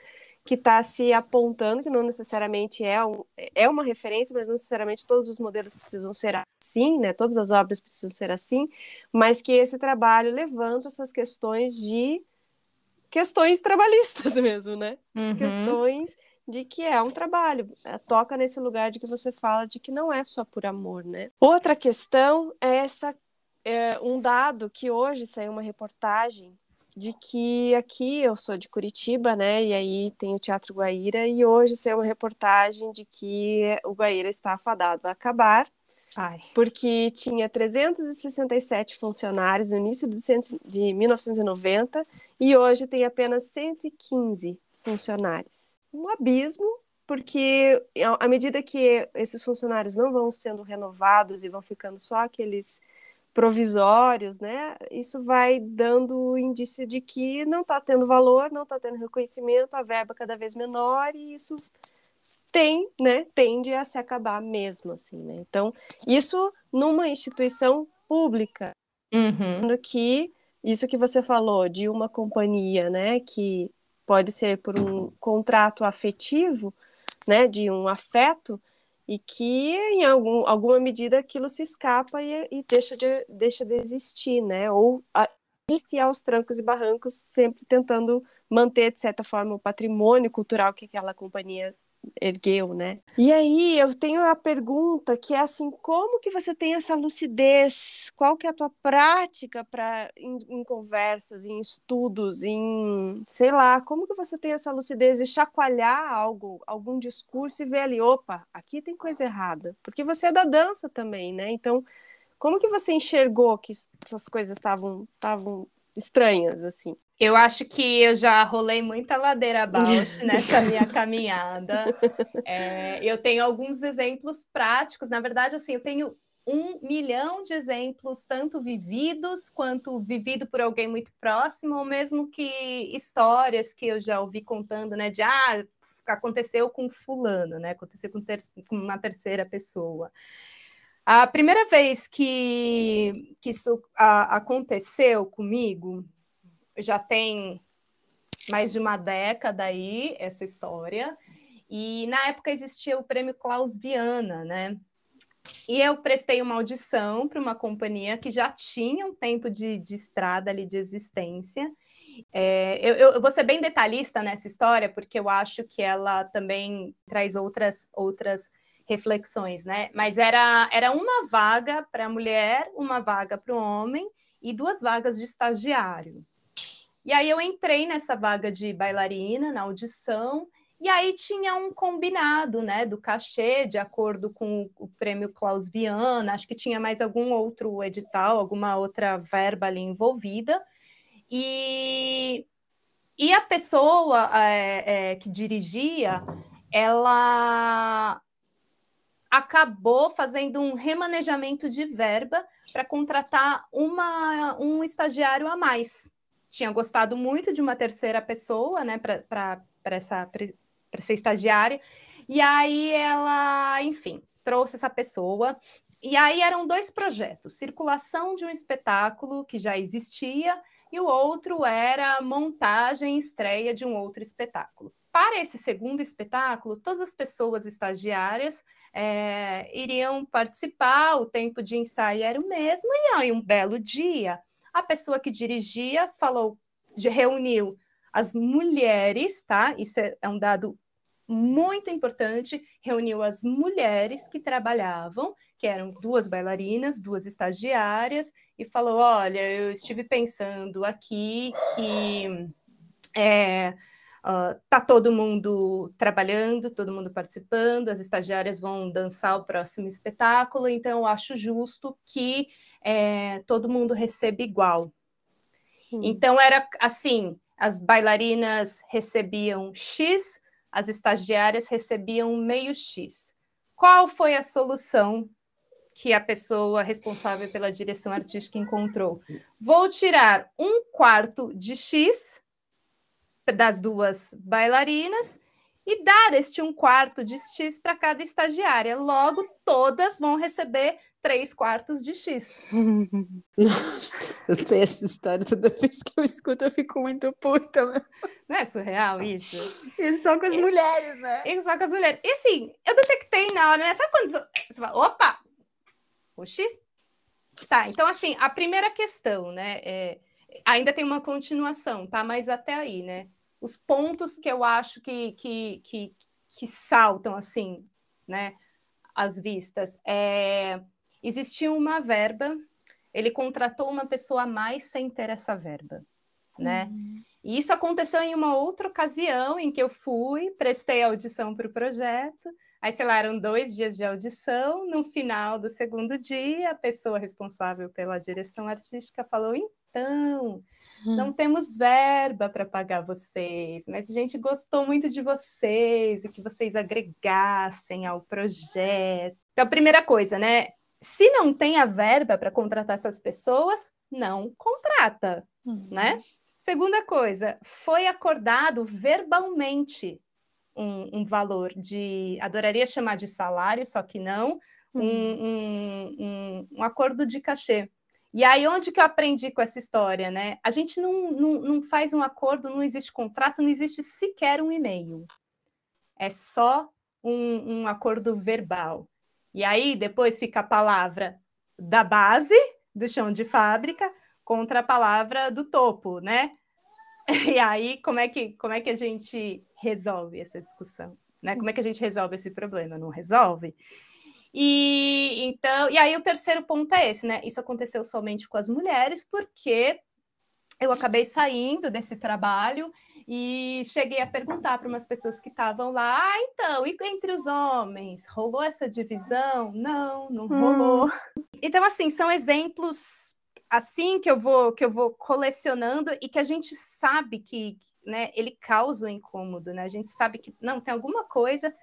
que está se apontando, que não necessariamente é, um, é uma referência, mas não necessariamente todos os modelos precisam ser assim, né? Todas as obras precisam ser assim, mas que esse trabalho levanta essas questões de questões trabalhistas mesmo, né? Uhum. Questões de que é um trabalho, é, toca nesse lugar de que você fala de que não é só por amor, né? Outra questão é essa é, um dado que hoje saiu uma reportagem de que aqui eu sou de Curitiba, né? E aí tem o Teatro Guaíra e hoje saiu uma reportagem de que o Guaíra está afadado a acabar. Ai. Porque tinha 367 funcionários no início de 1990 e hoje tem apenas 115 funcionários. Um abismo, porque à medida que esses funcionários não vão sendo renovados e vão ficando só aqueles provisórios, né? Isso vai dando indício de que não está tendo valor, não está tendo reconhecimento, a verba cada vez menor e isso tem, né? Tende a se acabar mesmo, assim, né? Então, isso numa instituição pública, uhum. que isso que você falou de uma companhia, né? Que pode ser por um contrato afetivo, né? De um afeto e que em algum, alguma medida aquilo se escapa e, e deixa, de, deixa de existir, né? Ou existe aos trancos e barrancos, sempre tentando manter, de certa forma, o patrimônio cultural que aquela companhia ergueu, né? E aí eu tenho a pergunta que é assim, como que você tem essa lucidez? Qual que é a tua prática para em, em, conversas, em estudos, em sei lá, como que você tem essa lucidez de chacoalhar algo, algum discurso e ver ali, opa, aqui tem coisa errada, porque você é da dança também, né? Então, como que você enxergou que essas coisas estavam estavam estranhas assim? Eu acho que eu já rolei muita ladeira abaixo nessa minha caminhada. É, eu tenho alguns exemplos práticos. Na verdade, assim, eu tenho um milhão de exemplos, tanto vividos quanto vivido por alguém muito próximo, ou mesmo que histórias que eu já ouvi contando, né? De ah, aconteceu com fulano, né? Aconteceu com, ter, com uma terceira pessoa. A primeira vez que, que isso a, aconteceu comigo já tem mais de uma década aí essa história. E na época existia o prêmio Klaus Viana, né? E eu prestei uma audição para uma companhia que já tinha um tempo de, de estrada ali de existência. É, eu, eu, vou ser bem detalhista nessa história, porque eu acho que ela também traz outras, outras reflexões, né? Mas era, era uma vaga para a mulher, uma vaga para o homem e duas vagas de estagiário. E aí eu entrei nessa vaga de bailarina, na audição, e aí tinha um combinado, né, do cachê, de acordo com o prêmio Klaus Viana, acho que tinha mais algum outro edital, alguma outra verba ali envolvida. E, e a pessoa é, é, que dirigia, ela acabou fazendo um remanejamento de verba para contratar uma, um estagiário a mais tinha gostado muito de uma terceira pessoa, né, para essa para ser estagiária. E aí ela, enfim, trouxe essa pessoa. E aí eram dois projetos: circulação de um espetáculo que já existia e o outro era montagem e estreia de um outro espetáculo. Para esse segundo espetáculo, todas as pessoas estagiárias é, iriam participar, o tempo de ensaio era o mesmo, e aí um belo dia a pessoa que dirigia falou, reuniu as mulheres, tá? Isso é, é um dado muito importante, reuniu as mulheres que trabalhavam, que eram duas bailarinas, duas estagiárias, e falou: Olha, eu estive pensando aqui que é, uh, tá todo mundo trabalhando, todo mundo participando, as estagiárias vão dançar o próximo espetáculo, então eu acho justo que é, todo mundo recebe igual. Hum. Então era assim: as bailarinas recebiam X, as estagiárias recebiam meio X. Qual foi a solução que a pessoa responsável pela direção artística encontrou? Vou tirar um quarto de X das duas bailarinas e dar este um quarto de X para cada estagiária. Logo, todas vão receber três quartos de X. eu sei essa história, toda vez que eu escuto eu fico muito puta. Né? Não é surreal isso? E só com as e, mulheres, né? E só com as mulheres. E assim, eu detectei na hora, né? Sabe quando você fala, opa, oxi. Tá, então assim, a primeira questão, né, é, ainda tem uma continuação, tá? Mas até aí, né? Os pontos que eu acho que, que, que que saltam assim, né, às vistas. É, existia uma verba, ele contratou uma pessoa a mais sem ter essa verba, né? Uhum. E isso aconteceu em uma outra ocasião em que eu fui, prestei audição para o projeto, Aí, sei lá, eram dois dias de audição. No final do segundo dia, a pessoa responsável pela direção artística falou: então, não hum. temos verba para pagar vocês, mas a gente gostou muito de vocês e que vocês agregassem ao projeto. Então, a primeira coisa, né? Se não tem a verba para contratar essas pessoas, não contrata, uhum. né? Segunda coisa, foi acordado verbalmente um, um, valor de, adoraria chamar de salário, só que não, um, uhum. um, um, acordo de cachê. E aí, onde que eu aprendi com essa história, né? A gente não, não, não faz um acordo, não existe contrato, não existe sequer um e-mail. É só um, um acordo verbal. E aí, depois fica a palavra da base, do chão de fábrica, contra a palavra do topo, né? E aí, como é que, como é que a gente resolve essa discussão? Né? Como é que a gente resolve esse problema? Não resolve? E então, e aí o terceiro ponto é esse, né? Isso aconteceu somente com as mulheres, porque eu acabei saindo desse trabalho e cheguei a perguntar para umas pessoas que estavam lá, ah, então, e entre os homens, rolou essa divisão? Não, não rolou. Hum. Então, assim, são exemplos assim que eu vou que eu vou colecionando e que a gente sabe que, né, ele causa um incômodo, né? A gente sabe que não tem alguma coisa,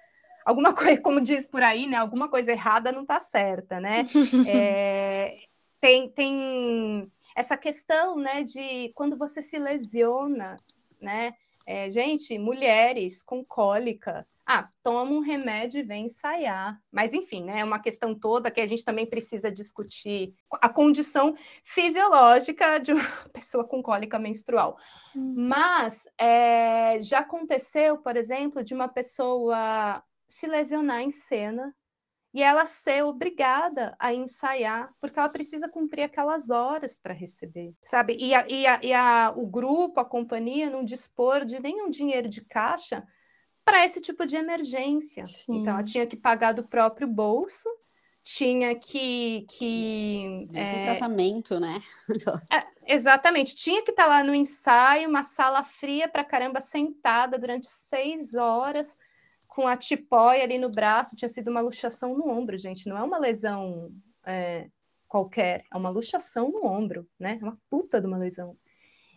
alguma coisa, como diz por aí, né? Alguma coisa errada não está certa, né? é, tem, tem essa questão, né, de quando você se lesiona, né? É, gente, mulheres com cólica, ah, toma um remédio e vem ensaiar. Mas, enfim, né, é uma questão toda que a gente também precisa discutir a condição fisiológica de uma pessoa com cólica menstrual. Hum. Mas é, já aconteceu, por exemplo, de uma pessoa se lesionar em cena e ela ser obrigada a ensaiar, porque ela precisa cumprir aquelas horas para receber, sabe? E, a, e, a, e a, o grupo, a companhia, não dispor de nenhum dinheiro de caixa para esse tipo de emergência. Sim. Então, ela tinha que pagar do próprio bolso, tinha que. que Mesmo é... tratamento, né? é, exatamente. Tinha que estar tá lá no ensaio, uma sala fria para caramba, sentada durante seis horas, com a tipóia ali no braço. Tinha sido uma luxação no ombro, gente. Não é uma lesão é, qualquer, é uma luxação no ombro, né? É uma puta de uma lesão.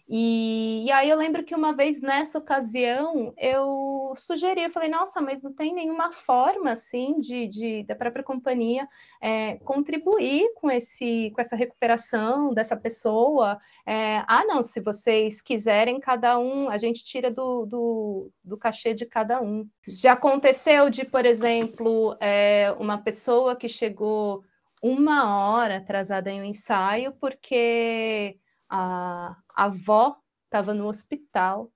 E, e, aí eu lembro que uma vez nessa ocasião eu sugeri, eu falei, nossa, mas não tem nenhuma forma assim de, de da própria companhia é, contribuir com esse com essa recuperação dessa pessoa. É, ah, não, se vocês quiserem, cada um, a gente tira do, do, do cachê de cada um. Já aconteceu de, por exemplo, é, uma pessoa que chegou uma hora atrasada em um ensaio porque a, a avó estava no hospital,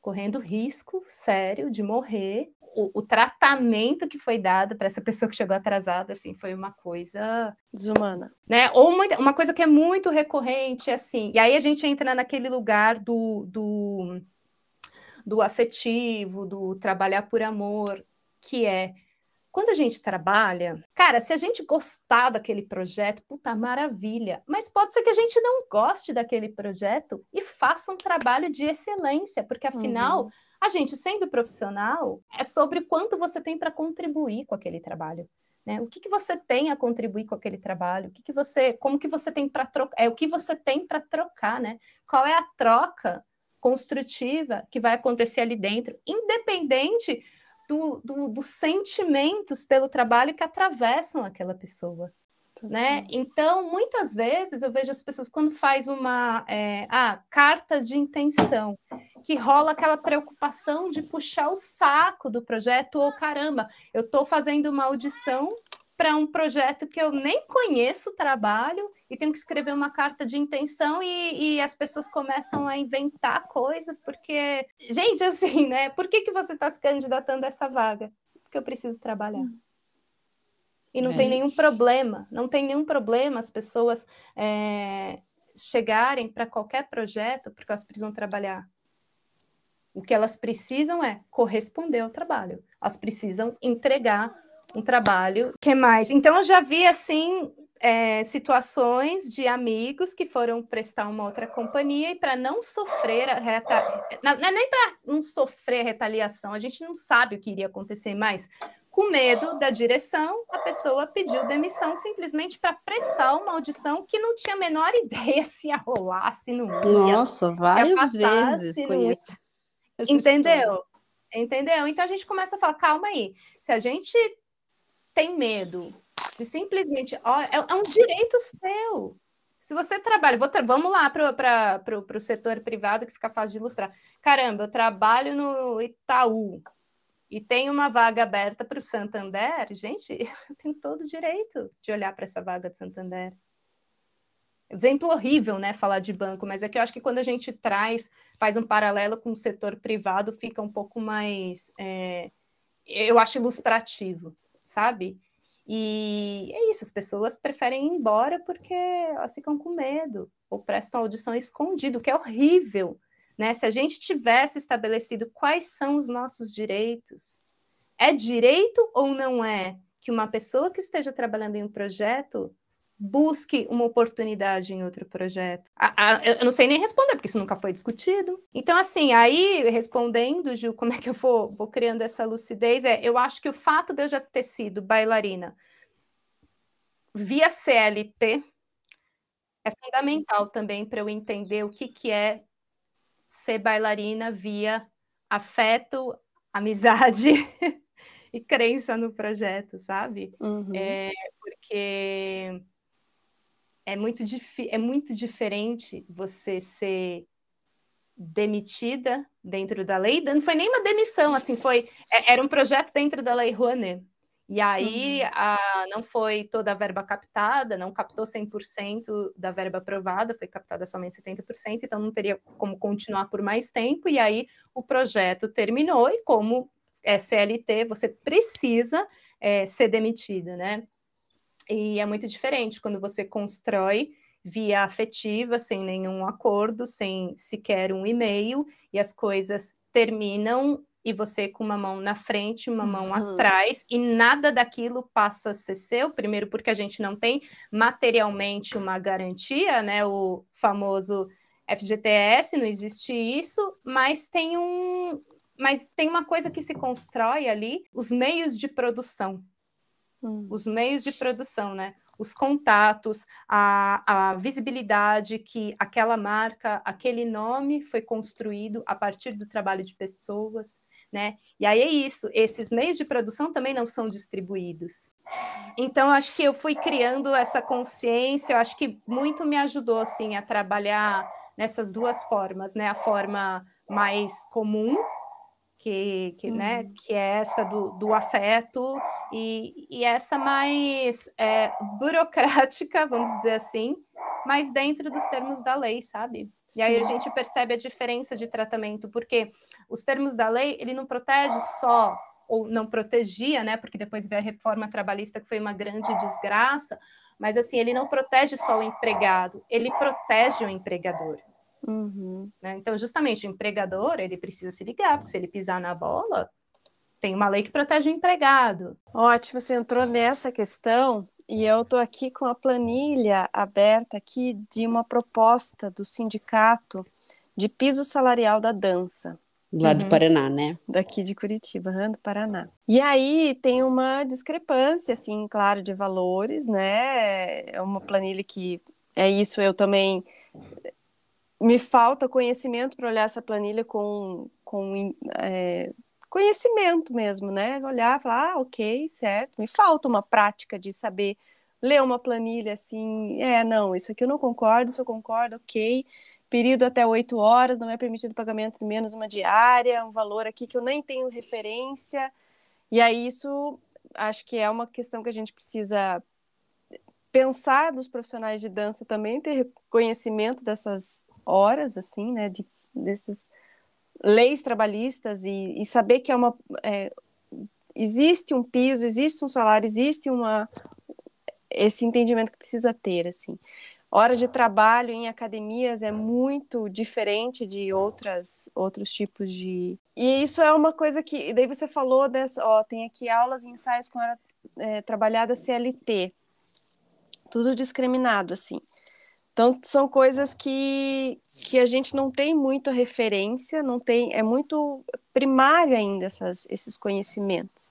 correndo risco sério de morrer. O, o tratamento que foi dado para essa pessoa que chegou atrasada, assim, foi uma coisa desumana, né? Ou uma, uma coisa que é muito recorrente, assim. E aí a gente entra naquele lugar do, do, do afetivo, do trabalhar por amor, que é quando a gente trabalha, cara, se a gente gostar daquele projeto, puta maravilha. Mas pode ser que a gente não goste daquele projeto e faça um trabalho de excelência, porque afinal, uhum. a gente sendo profissional, é sobre quanto você tem para contribuir com aquele trabalho. Né? O que, que você tem a contribuir com aquele trabalho? O que, que você, como que você tem para trocar? É o que você tem para trocar, né? Qual é a troca construtiva que vai acontecer ali dentro, independente do, do, dos sentimentos pelo trabalho que atravessam aquela pessoa. Né? Então, muitas vezes eu vejo as pessoas quando faz uma é, ah, carta de intenção, que rola aquela preocupação de puxar o saco do projeto, ou caramba, eu estou fazendo uma audição para um projeto que eu nem conheço o trabalho e tenho que escrever uma carta de intenção e, e, as pessoas começam a inventar coisas, porque, gente, assim, né? Por que, que você está se candidatando a essa vaga? Porque eu preciso trabalhar. E não é tem nenhum problema, não tem nenhum problema as pessoas é, chegarem para qualquer projeto porque elas precisam trabalhar. O que elas precisam é corresponder ao trabalho. Elas precisam entregar um trabalho. que mais? Então eu já vi assim é, situações de amigos que foram prestar uma outra companhia e para não sofrer a reta... não, não é nem para não sofrer retaliação, a gente não sabe o que iria acontecer mais. Com medo da direção, a pessoa pediu demissão simplesmente para prestar uma audição que não tinha a menor ideia se ia rolar, se não ia. Nossa, várias passar, vezes conheço. Entendeu? História. Entendeu? Então a gente começa a falar, calma aí, se a gente tem medo de simplesmente, ó, é, é um direito seu. Se você trabalha, tra vamos lá para o setor privado que fica fácil de ilustrar. Caramba, eu trabalho no Itaú e tem uma vaga aberta para o Santander, gente, eu tenho todo o direito de olhar para essa vaga de Santander. Exemplo horrível, né, falar de banco, mas é que eu acho que quando a gente traz, faz um paralelo com o setor privado, fica um pouco mais, é, eu acho ilustrativo, sabe? E é isso, as pessoas preferem ir embora porque elas ficam com medo ou prestam audição escondido, que é horrível, né? Se a gente tivesse estabelecido quais são os nossos direitos, é direito ou não é que uma pessoa que esteja trabalhando em um projeto busque uma oportunidade em outro projeto. eu não sei nem responder, porque isso nunca foi discutido. Então, assim, aí, respondendo, Gil, como é que eu vou, vou criando essa lucidez? É, eu acho que o fato de eu já ter sido bailarina via CLT é fundamental também para eu entender o que, que é ser bailarina via afeto, amizade e crença no projeto, sabe? Uhum. É, porque é muito, é muito diferente você ser demitida dentro da lei, não foi nem uma demissão, assim, foi é, era um projeto dentro da lei Rouanet. E aí uhum. a, não foi toda a verba captada, não captou 100% da verba aprovada, foi captada somente 70%, então não teria como continuar por mais tempo. E aí o projeto terminou, e como é CLT, você precisa é, ser demitida, né? E é muito diferente quando você constrói via afetiva, sem nenhum acordo, sem sequer um e-mail, e as coisas terminam e você com uma mão na frente, uma mão uhum. atrás, e nada daquilo passa a ser seu, primeiro porque a gente não tem materialmente uma garantia, né? O famoso FGTS, não existe isso, mas tem um. Mas tem uma coisa que se constrói ali, os meios de produção. Hum. Os meios de produção, né? Os contatos, a, a visibilidade que aquela marca, aquele nome foi construído a partir do trabalho de pessoas, né? E aí é isso, esses meios de produção também não são distribuídos. Então, acho que eu fui criando essa consciência, eu acho que muito me ajudou, assim, a trabalhar nessas duas formas, né? A forma mais comum, que, que, né, uhum. né, que é essa do, do afeto e, e essa mais é, burocrática, vamos dizer assim, mas dentro dos termos da lei, sabe? E Sim. aí a gente percebe a diferença de tratamento, porque os termos da lei, ele não protege só, ou não protegia, né, porque depois veio a reforma trabalhista, que foi uma grande desgraça, mas assim, ele não protege só o empregado, ele protege o empregador. Uhum. Né? Então, justamente, o empregador, ele precisa se ligar, porque se ele pisar na bola, tem uma lei que protege o empregado. Ótimo, você entrou nessa questão e eu estou aqui com a planilha aberta aqui de uma proposta do sindicato de piso salarial da dança. Lá uhum. do Paraná, né? Daqui de Curitiba, do Paraná. E aí tem uma discrepância, assim, claro, de valores, né? É uma planilha que é isso, eu também me falta conhecimento para olhar essa planilha com, com é, conhecimento mesmo, né? Olhar e falar, ah, ok, certo. Me falta uma prática de saber ler uma planilha assim, é, não, isso aqui eu não concordo, isso eu concordo, ok. Período até oito horas, não é permitido pagamento de menos uma diária, um valor aqui que eu nem tenho referência. E aí isso acho que é uma questão que a gente precisa pensar dos profissionais de dança também, ter conhecimento dessas horas, assim, né, de, dessas leis trabalhistas e, e saber que é uma é, existe um piso, existe um salário, existe uma esse entendimento que precisa ter, assim. hora de trabalho em academias é muito diferente de outras outros tipos de e isso é uma coisa que daí você falou dessa ó tem aqui aulas e ensaios com hora é, trabalhada CLT tudo discriminado assim então são coisas que que a gente não tem muita referência não tem é muito primário ainda essas, esses conhecimentos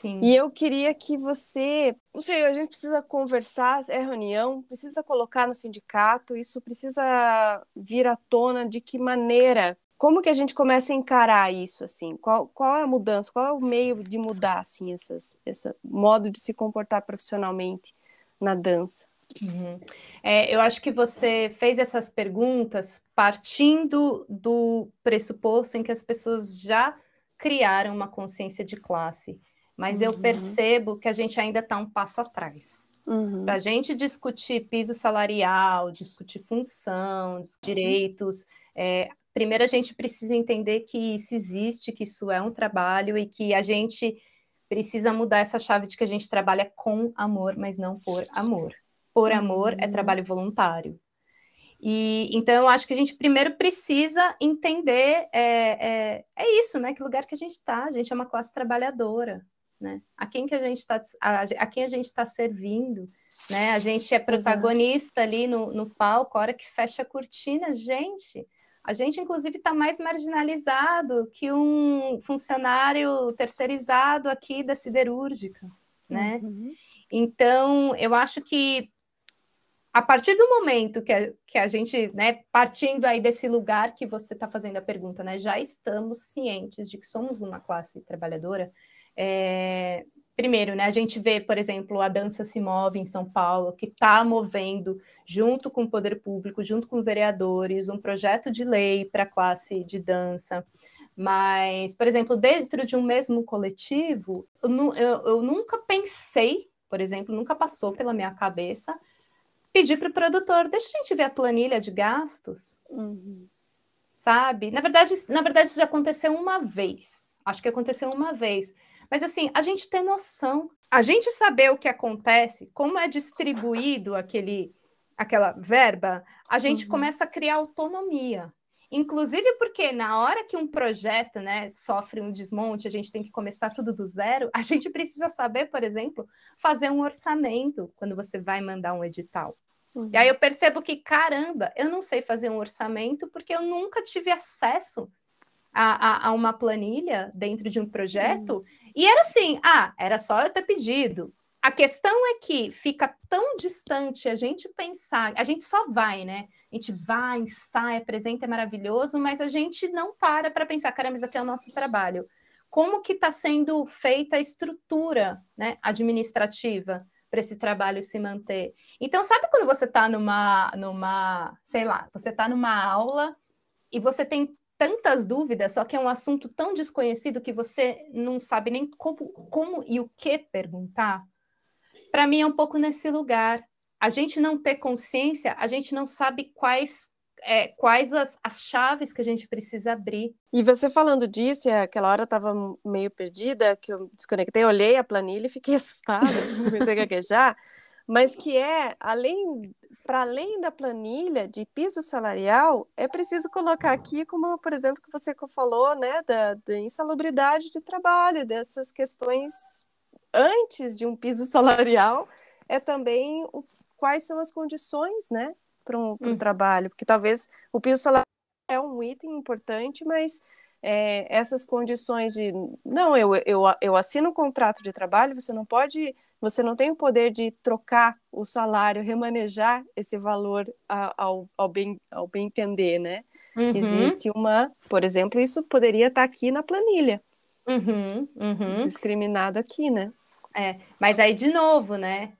Sim. e eu queria que você, não sei, a gente precisa conversar, é reunião, precisa colocar no sindicato, isso precisa vir à tona de que maneira, como que a gente começa a encarar isso assim? Qual, qual é a mudança? Qual é o meio de mudar assim essas, esse modo de se comportar profissionalmente na dança? Uhum. É, eu acho que você fez essas perguntas partindo do pressuposto em que as pessoas já criaram uma consciência de classe mas uhum. eu percebo que a gente ainda está um passo atrás. Uhum. Para a gente discutir piso salarial, discutir função, direitos, é, primeiro a gente precisa entender que isso existe, que isso é um trabalho e que a gente precisa mudar essa chave de que a gente trabalha com amor, mas não por amor. Por amor é uhum. trabalho voluntário. E então eu acho que a gente primeiro precisa entender é, é, é isso, né? Que lugar que a gente está. A gente é uma classe trabalhadora né? A quem que a gente está a, a, quem a gente está servindo, né? A gente é protagonista ali no, no palco, a hora que fecha a cortina, gente. A gente, inclusive, está mais marginalizado que um funcionário terceirizado aqui da siderúrgica, né? Uhum. Então, eu acho que a partir do momento que a, que a gente, né, partindo aí desse lugar que você está fazendo a pergunta, né, já estamos cientes de que somos uma classe trabalhadora, é, primeiro, né, a gente vê, por exemplo, a Dança Se Move em São Paulo, que está movendo, junto com o poder público, junto com vereadores, um projeto de lei para a classe de dança. Mas, por exemplo, dentro de um mesmo coletivo, eu, eu, eu nunca pensei, por exemplo, nunca passou pela minha cabeça pedir para o produtor, deixa a gente ver a planilha de gastos. Uhum. Sabe? Na verdade, na verdade, já aconteceu uma vez. Acho que aconteceu uma vez. Mas assim, a gente tem noção, a gente saber o que acontece, como é distribuído aquele, aquela verba, a gente uhum. começa a criar autonomia. Inclusive porque na hora que um projeto né, sofre um desmonte, a gente tem que começar tudo do zero, a gente precisa saber, por exemplo, fazer um orçamento quando você vai mandar um edital. Uhum. E aí eu percebo que, caramba, eu não sei fazer um orçamento porque eu nunca tive acesso a, a, a uma planilha dentro de um projeto. Uhum. E era assim: ah, era só eu ter pedido. A questão é que fica tão distante a gente pensar, a gente só vai, né? A gente vai, ensaia, apresenta, é maravilhoso, mas a gente não para para pensar, caramba, isso aqui é o nosso trabalho. Como que está sendo feita a estrutura né, administrativa para esse trabalho se manter? Então, sabe quando você está numa, numa, sei lá, você está numa aula e você tem tantas dúvidas, só que é um assunto tão desconhecido que você não sabe nem como, como e o que perguntar. Para mim é um pouco nesse lugar. A gente não ter consciência, a gente não sabe quais é, quais as, as chaves que a gente precisa abrir. E você falando disso, e aquela hora eu estava meio perdida, que eu desconectei, olhei a planilha e fiquei assustada, comecei a gaguejar, mas que é, além para além da planilha de piso salarial, é preciso colocar aqui, como por exemplo que você falou, né, da, da insalubridade de trabalho, dessas questões antes de um piso salarial, é também o, quais são as condições, né, para um hum. trabalho, porque talvez o piso salarial é um item importante, mas é, essas condições de não, eu, eu, eu assino um contrato de trabalho, você não pode você não tem o poder de trocar o salário, remanejar esse valor ao, ao, bem, ao bem entender, né? Uhum. Existe uma, por exemplo, isso poderia estar aqui na planilha. Uhum, uhum. Discriminado aqui, né? É, mas aí, de novo, né?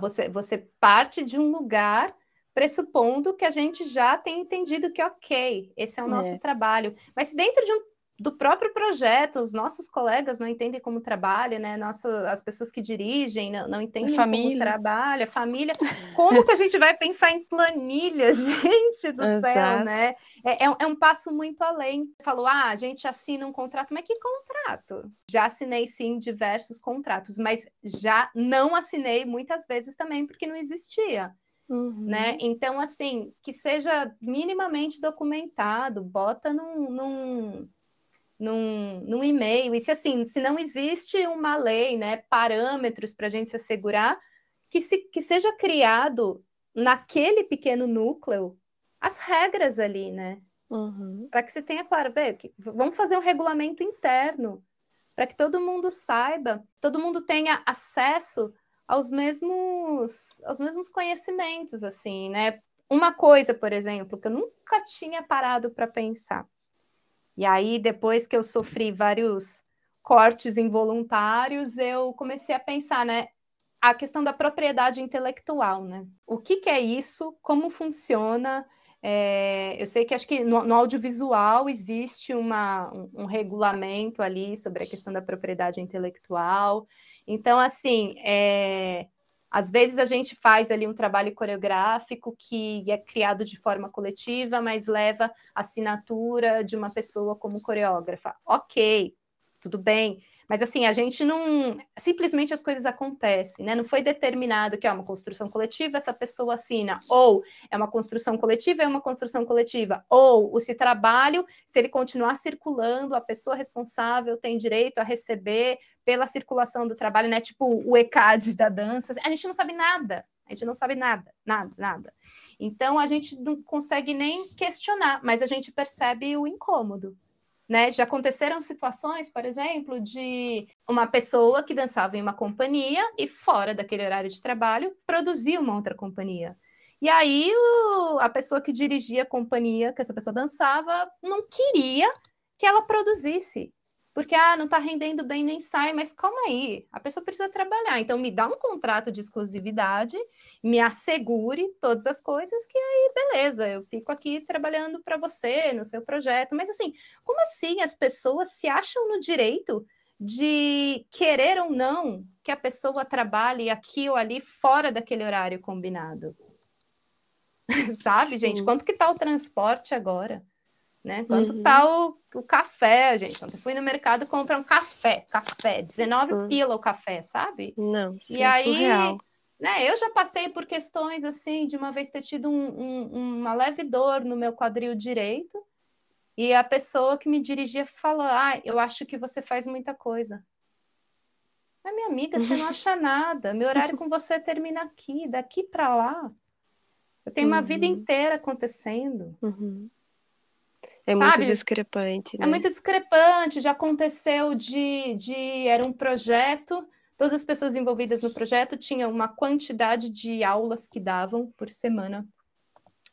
Você, você parte de um lugar pressupondo que a gente já tem entendido que, ok, esse é o nosso é. trabalho. Mas dentro de um do próprio projeto, os nossos colegas não entendem como trabalha, né? Nossa, as pessoas que dirigem não, não entendem família. como trabalha, família. Como que a gente vai pensar em planilha, gente do Exato. céu, né? É, é, é, um passo muito além. Falou, ah, a gente assina um contrato, mas que contrato? Já assinei sim diversos contratos, mas já não assinei muitas vezes também porque não existia. Uhum. Né? Então, assim, que seja minimamente documentado, bota num, num, num, num e-mail. E se assim, se não existe uma lei, né, parâmetros para a gente se assegurar, que, se, que seja criado naquele pequeno núcleo as regras ali, né? Uhum. Para que você tenha claro, que, vamos fazer um regulamento interno, para que todo mundo saiba, todo mundo tenha acesso aos mesmos, aos mesmos conhecimentos, assim, né? Uma coisa, por exemplo, que eu nunca tinha parado para pensar. E aí, depois que eu sofri vários cortes involuntários, eu comecei a pensar, né? A questão da propriedade intelectual, né? O que, que é isso? Como funciona? É, eu sei que acho que no, no audiovisual existe uma, um, um, regulamento ali sobre a questão da propriedade intelectual. Então, assim, é, às vezes a gente faz ali um trabalho coreográfico que é criado de forma coletiva, mas leva assinatura de uma pessoa como coreógrafa. Ok, tudo bem. Mas assim, a gente não. Simplesmente as coisas acontecem, né? Não foi determinado que é uma construção coletiva, essa pessoa assina. Ou é uma construção coletiva, é uma construção coletiva. Ou o se trabalho, se ele continuar circulando, a pessoa responsável tem direito a receber pela circulação do trabalho, né? Tipo o ECAD da dança. A gente não sabe nada. A gente não sabe nada, nada, nada. Então a gente não consegue nem questionar, mas a gente percebe o incômodo. Né? Já aconteceram situações, por exemplo, de uma pessoa que dançava em uma companhia e, fora daquele horário de trabalho, produzia uma outra companhia. E aí o, a pessoa que dirigia a companhia que essa pessoa dançava não queria que ela produzisse porque ah, não está rendendo bem nem sai, mas calma aí, a pessoa precisa trabalhar. Então me dá um contrato de exclusividade, me assegure todas as coisas que aí beleza, eu fico aqui trabalhando para você no seu projeto. Mas assim, como assim as pessoas se acham no direito de querer ou não que a pessoa trabalhe aqui ou ali fora daquele horário combinado? Sabe, gente? Quanto que tá o transporte agora? Né? Quanto uhum. tá o, o, café, gente? Quando eu fui no mercado comprar um café, café, 19 uhum. pila o café, sabe? Não, e é aí, surreal. Né, eu já passei por questões assim, de uma vez ter tido um, um, uma leve dor no meu quadril direito, e a pessoa que me dirigia falou: Ah, eu acho que você faz muita coisa. Mas, minha amiga, você não acha nada. Meu horário com você termina aqui, daqui para lá. Eu tenho uhum. uma vida uhum. inteira acontecendo. Uhum. É Sabe? muito discrepante, é né? É muito discrepante. Já aconteceu de, de. Era um projeto, todas as pessoas envolvidas no projeto tinham uma quantidade de aulas que davam por semana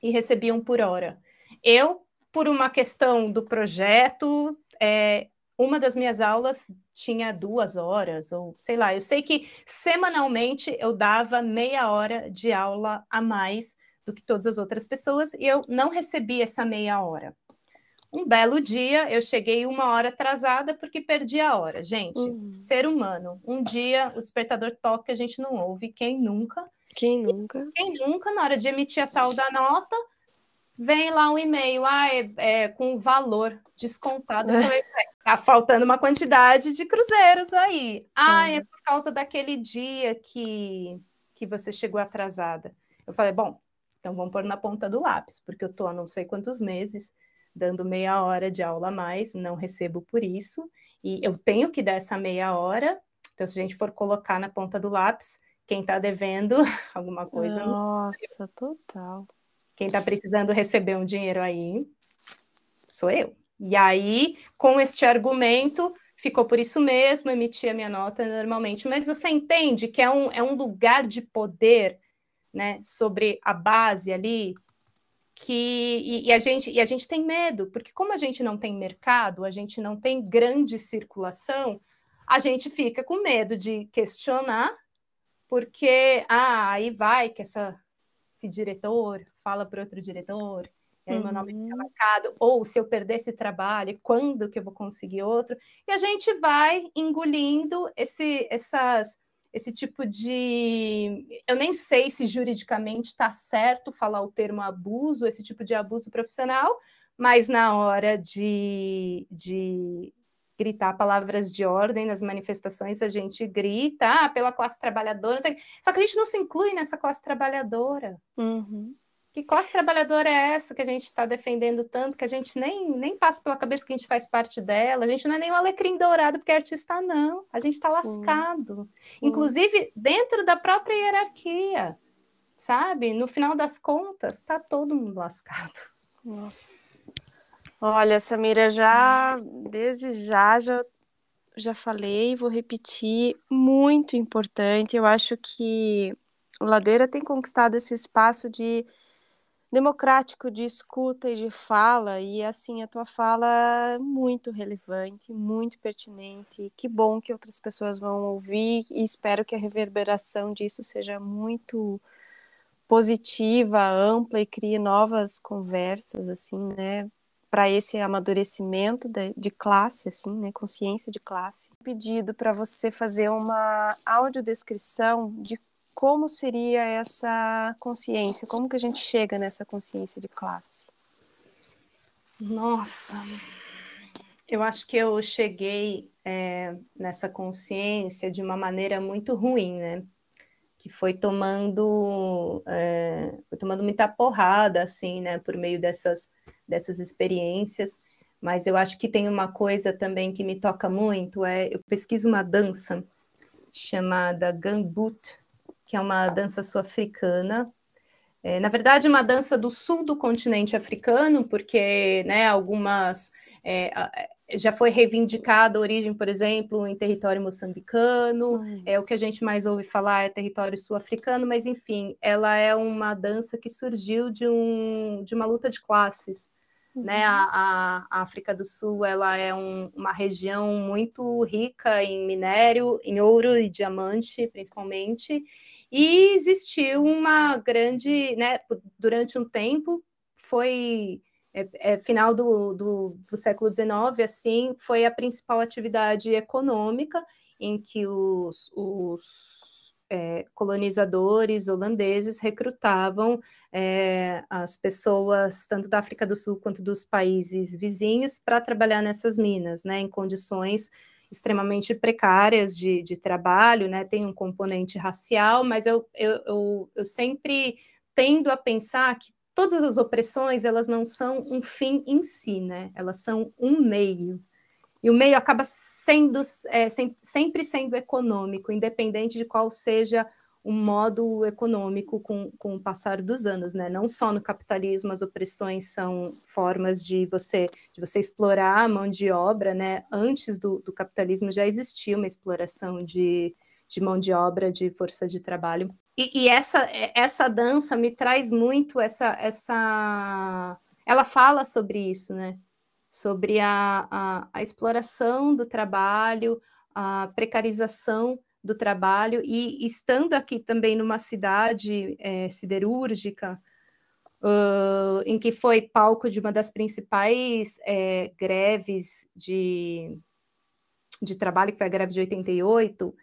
e recebiam por hora. Eu, por uma questão do projeto, é, uma das minhas aulas tinha duas horas, ou sei lá, eu sei que semanalmente eu dava meia hora de aula a mais do que todas as outras pessoas e eu não recebi essa meia hora. Um belo dia, eu cheguei uma hora atrasada porque perdi a hora. Gente, uhum. ser humano. Um dia o despertador toca, a gente não ouve. Quem nunca? Quem nunca? Quem nunca, na hora de emitir a tal da nota, vem lá um e-mail, ah, é, é com valor descontado. tá faltando uma quantidade de cruzeiros aí. Ah, é uhum. é por causa daquele dia que, que você chegou atrasada. Eu falei, bom, então vamos pôr na ponta do lápis, porque eu tô há não sei quantos meses dando meia hora de aula a mais, não recebo por isso, e eu tenho que dar essa meia hora. Então, se a gente for colocar na ponta do lápis, quem está devendo alguma coisa. Nossa, total. Quem está precisando receber um dinheiro aí sou eu. E aí, com este argumento, ficou por isso mesmo, emiti a minha nota normalmente. Mas você entende que é um, é um lugar de poder, né, sobre a base ali que e, e, a gente e a gente tem medo, porque como a gente não tem mercado, a gente não tem grande circulação, a gente fica com medo de questionar, porque ah, aí vai que essa esse diretor fala para outro diretor, e aí uhum. meu nome fica uhum. marcado, ou se eu perder esse trabalho, quando que eu vou conseguir outro? E a gente vai engolindo esse, essas esse tipo de. Eu nem sei se juridicamente está certo falar o termo abuso, esse tipo de abuso profissional, mas na hora de, de gritar palavras de ordem nas manifestações, a gente grita ah, pela classe trabalhadora, só que a gente não se inclui nessa classe trabalhadora. Uhum. Que classe trabalhadora é essa que a gente está defendendo tanto, que a gente nem, nem passa pela cabeça que a gente faz parte dela? A gente não é nem o alecrim dourado porque é artista, não. A gente está lascado. Sim. Inclusive, dentro da própria hierarquia, sabe? No final das contas, está todo mundo lascado. Nossa. Olha, Samira, já desde já já já falei, vou repetir, muito importante. Eu acho que o Ladeira tem conquistado esse espaço de democrático de escuta e de fala, e assim, a tua fala é muito relevante, muito pertinente. Que bom que outras pessoas vão ouvir e espero que a reverberação disso seja muito positiva, ampla e crie novas conversas, assim, né? Para esse amadurecimento de, de, classe, assim, né? Consciência de classe. Pedido para você fazer uma audiodescrição de como seria essa consciência? Como que a gente chega nessa consciência de classe? Nossa, eu acho que eu cheguei é, nessa consciência de uma maneira muito ruim, né? Que foi tomando, é, foi tomando muita porrada, assim, né? Por meio dessas, dessas experiências. Mas eu acho que tem uma coisa também que me toca muito, é eu pesquiso uma dança chamada Gambut, que é uma dança sul-africana. É, na verdade, uma dança do sul do continente africano, porque né, algumas é, já foi reivindicada a origem, por exemplo, em território moçambicano, hum. é o que a gente mais ouve falar é território sul-africano, mas enfim, ela é uma dança que surgiu de, um, de uma luta de classes. Uhum. Né? A, a, África do Sul ela é um, uma região muito rica em minério, em ouro e diamante, principalmente, e existiu uma grande, né, durante um tempo, foi é, é, final do, do, do século XIX, assim, foi a principal atividade econômica em que os, os é, colonizadores holandeses recrutavam é, as pessoas, tanto da África do Sul quanto dos países vizinhos, para trabalhar nessas minas, né, em condições extremamente precárias de, de trabalho, né? Tem um componente racial, mas eu, eu, eu, eu sempre tendo a pensar que todas as opressões elas não são um fim em si, né? Elas são um meio. E o meio acaba sendo é, sempre sendo econômico, independente de qual seja um modo econômico com, com o passar dos anos, né? Não só no capitalismo as opressões são formas de você de você explorar a mão de obra, né? Antes do, do capitalismo já existia uma exploração de, de mão de obra, de força de trabalho. E, e essa essa dança me traz muito essa essa ela fala sobre isso, né? Sobre a, a, a exploração do trabalho, a precarização do trabalho e estando aqui também numa cidade é, siderúrgica, uh, em que foi palco de uma das principais é, greves de, de trabalho, que foi a greve de 88,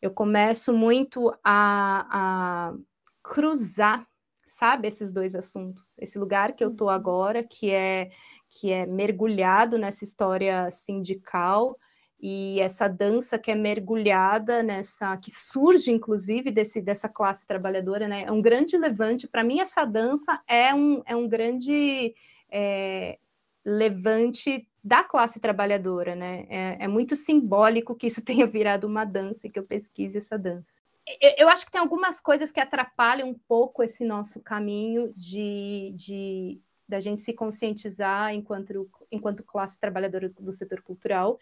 eu começo muito a, a cruzar, sabe, esses dois assuntos. Esse lugar que eu estou uhum. agora, que é que é mergulhado nessa história sindical, e essa dança que é mergulhada nessa, que surge inclusive desse, dessa classe trabalhadora, né? É um grande levante. Para mim, essa dança é um, é um grande é, levante da classe trabalhadora, né? É, é, muito simbólico que isso tenha virado uma dança e que eu pesquise essa dança. Eu, eu acho que tem algumas coisas que atrapalham um pouco esse nosso caminho de, de da gente se conscientizar enquanto, enquanto classe trabalhadora do setor cultural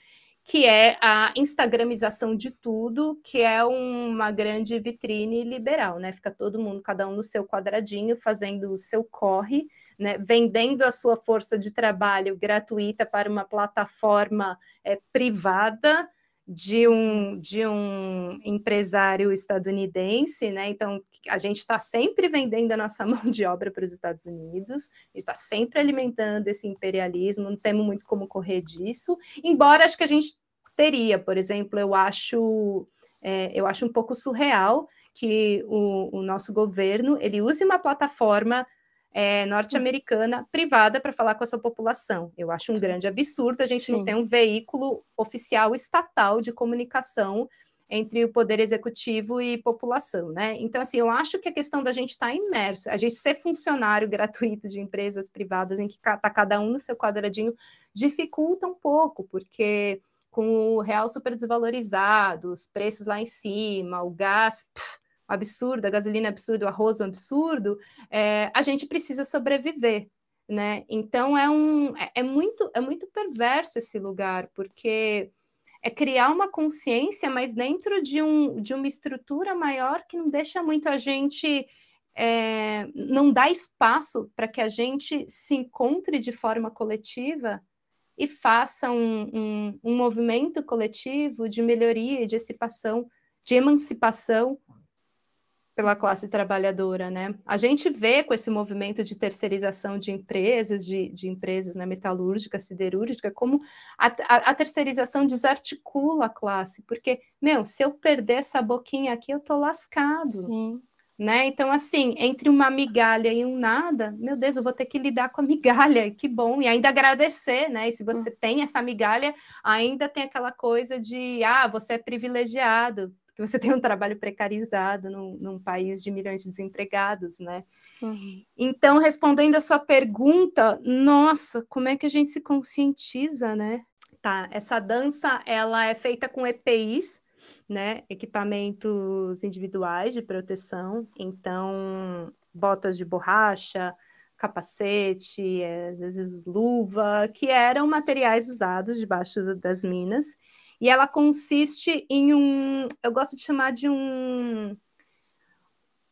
que é a instagramização de tudo, que é uma grande vitrine liberal, né? Fica todo mundo, cada um no seu quadradinho, fazendo o seu corre, né? vendendo a sua força de trabalho gratuita para uma plataforma é, privada, de um, de um empresário estadunidense, né? Então, a gente está sempre vendendo a nossa mão de obra para os Estados Unidos, está sempre alimentando esse imperialismo, não temos muito como correr disso, embora acho que a gente teria, por exemplo, eu acho. É, eu acho um pouco surreal que o, o nosso governo ele use uma plataforma é, norte-americana privada para falar com a sua população. Eu acho um grande absurdo a gente Sim. não ter um veículo oficial estatal de comunicação entre o poder executivo e população, né? Então, assim, eu acho que a questão da gente estar tá imerso, a gente ser funcionário gratuito de empresas privadas em que está cada um no seu quadradinho, dificulta um pouco, porque com o real super desvalorizado, os preços lá em cima, o gás pff, absurdo, a gasolina absurdo, o arroz absurdo, é, a gente precisa sobreviver, né? Então é um é, é muito é muito perverso esse lugar, porque é criar uma consciência, mas dentro de, um, de uma estrutura maior que não deixa muito a gente, é, não dá espaço para que a gente se encontre de forma coletiva e faça um, um, um movimento coletivo de melhoria, de emancipação, de emancipação pela classe trabalhadora, né? A gente vê com esse movimento de terceirização de empresas, de, de empresas né, metalúrgica, siderúrgica, como a, a, a, terceirização desarticula a classe, porque, meu, se eu perder essa boquinha aqui, eu tô lascado. Sim. Né? Então, assim, entre uma migalha e um nada, meu Deus, eu vou ter que lidar com a migalha, que bom, e ainda agradecer, né? E se você hum. tem essa migalha, ainda tem aquela coisa de, ah, você é privilegiado, que você tem um trabalho precarizado num, num país de milhões de desempregados, né? Uhum. Então, respondendo a sua pergunta, nossa, como é que a gente se conscientiza, né? Tá, essa dança, ela é feita com EPIs, né? Equipamentos individuais de proteção, então, botas de borracha, capacete, às vezes luva, que eram materiais usados debaixo das minas, e ela consiste em um, eu gosto de chamar de um,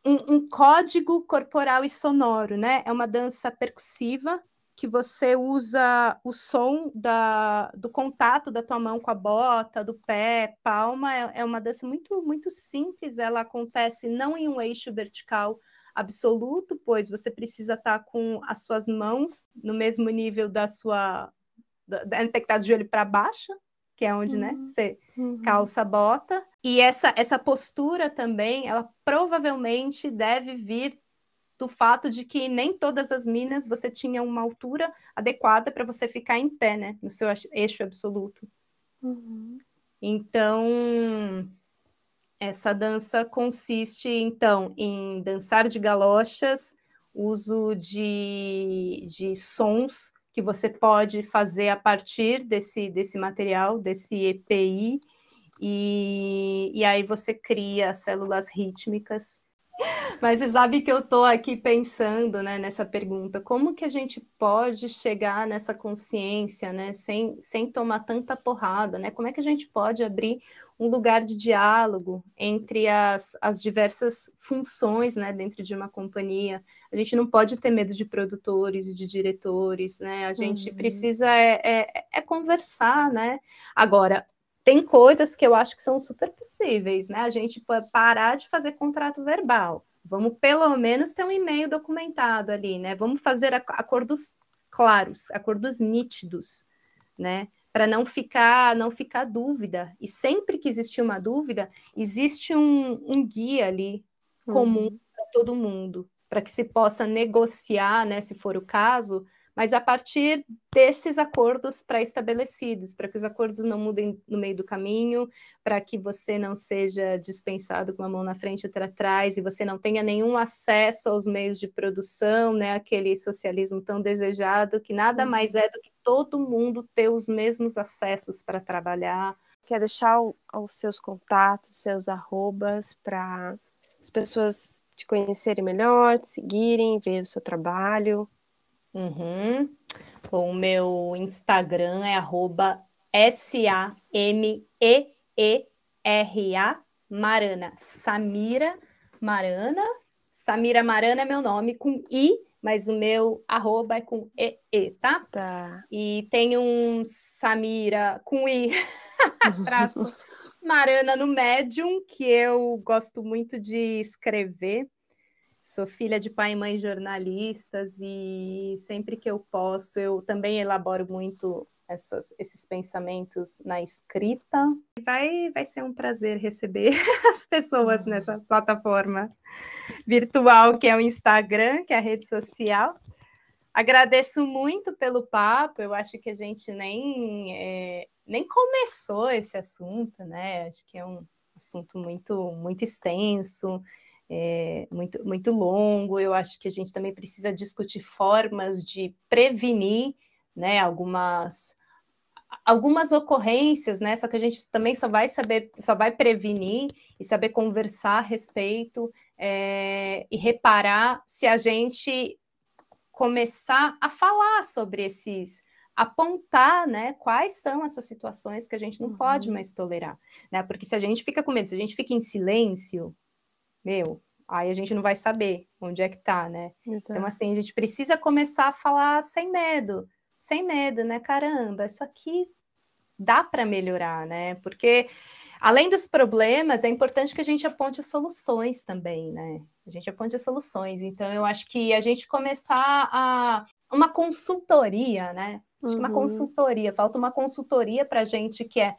um, um código corporal e sonoro, né? É uma dança percussiva que você usa o som da, do contato da tua mão com a bota, do pé, palma. É, é uma dança muito, muito simples. Ela acontece não em um eixo vertical absoluto, pois você precisa estar com as suas mãos no mesmo nível da sua. Da, estar de joelho para baixo, que é onde, né, uhum. né, você uhum. calça a bota. E essa, essa postura também, ela provavelmente deve vir do fato de que nem todas as minas você tinha uma altura adequada para você ficar em pé, né, no seu eixo absoluto. Uhum. Então, essa dança consiste, então, em dançar de galochas, uso de, de sons que você pode fazer a partir desse, desse material, desse EPI, e, e aí você cria células rítmicas. Mas você sabe que eu estou aqui pensando né, nessa pergunta, como que a gente pode chegar nessa consciência, né, sem, sem tomar tanta porrada, né? Como é que a gente pode abrir um lugar de diálogo entre as, as diversas funções né, dentro de uma companhia. A gente não pode ter medo de produtores e de diretores, né? A gente uhum. precisa é, é, é, conversar, né? Agora, tem coisas que eu acho que são super possíveis, né? A gente parar de fazer contrato verbal. Vamos pelo menos ter um e-mail documentado ali, né? Vamos fazer acordos claros, acordos nítidos, né? para não ficar não ficar dúvida. E sempre que existir uma dúvida, existe um, um guia ali comum uhum. para todo mundo, para que se possa negociar, né, se for o caso, mas a partir desses acordos pré-estabelecidos, para que os acordos não mudem no meio do caminho, para que você não seja dispensado com uma mão na frente e outra atrás, e você não tenha nenhum acesso aos meios de produção, né, aquele socialismo tão desejado, que nada uhum. mais é do que todo mundo ter os mesmos acessos para trabalhar. Quer deixar o, os seus contatos, seus arrobas, para as pessoas te conhecerem melhor, te seguirem, ver o seu trabalho? Uhum. o meu Instagram é arroba S-A-M-E-E-R-A Marana. Samira Marana. Samira Marana é meu nome com I, mas o meu arroba é com E-E, tá? Tá. E tem um Samira com I, traço Marana no Medium, que eu gosto muito de escrever. Sou filha de pai e mãe jornalistas e sempre que eu posso, eu também elaboro muito essas, esses pensamentos na escrita. Vai, vai ser um prazer receber as pessoas nessa plataforma virtual que é o Instagram, que é a rede social. Agradeço muito pelo papo. Eu acho que a gente nem, é, nem começou esse assunto, né? Acho que é um assunto muito, muito extenso, é, muito, muito longo. Eu acho que a gente também precisa discutir formas de prevenir né, algumas algumas ocorrências, né? Só que a gente também só vai saber, só vai prevenir e saber conversar a respeito é, e reparar se a gente começar a falar sobre esses, apontar, né, quais são essas situações que a gente não uhum. pode mais tolerar, né? Porque se a gente fica com medo, se a gente fica em silêncio, meu, aí a gente não vai saber onde é que tá, né? Então, Exato. Então, assim, a gente precisa começar a falar sem medo, sem medo, né? Caramba, isso aqui dá para melhorar, né? Porque além dos problemas, é importante que a gente aponte as soluções também, né? A gente aponte as soluções. Então, eu acho que a gente começar a uma consultoria, né? Uhum. Uma consultoria, falta uma consultoria para gente que é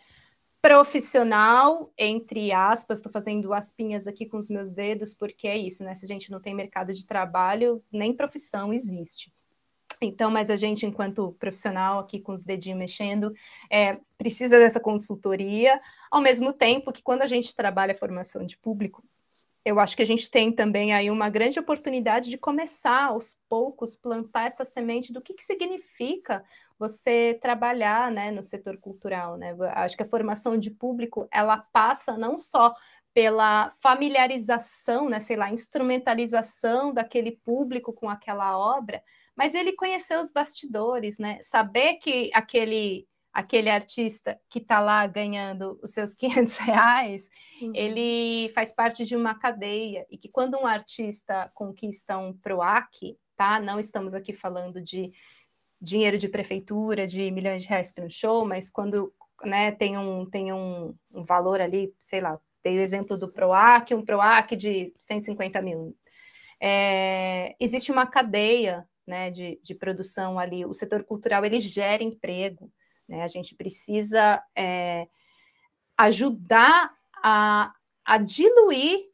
profissional, entre aspas, estou fazendo aspinhas aqui com os meus dedos, porque é isso, né? Se a gente não tem mercado de trabalho, nem profissão existe. Então, mas a gente, enquanto profissional, aqui com os dedinhos mexendo, é, precisa dessa consultoria, ao mesmo tempo que quando a gente trabalha a formação de público, eu acho que a gente tem também aí uma grande oportunidade de começar aos poucos plantar essa semente do que, que significa você trabalhar né, no setor cultural. Né? Acho que a formação de público ela passa não só pela familiarização, né, sei lá, instrumentalização daquele público com aquela obra, mas ele conheceu os bastidores, né? Saber que aquele aquele artista que está lá ganhando os seus 500 reais, uhum. ele faz parte de uma cadeia e que quando um artista conquista um PROAC, tá? Não estamos aqui falando de dinheiro de prefeitura, de milhões de reais para um show, mas quando né, tem, um, tem um, um valor ali, sei lá, tem o exemplo do PROAC, um PROAC de 150 mil. É, existe uma cadeia né, de, de produção ali. O setor cultural ele gera emprego. Né? A gente precisa é, ajudar a, a diluir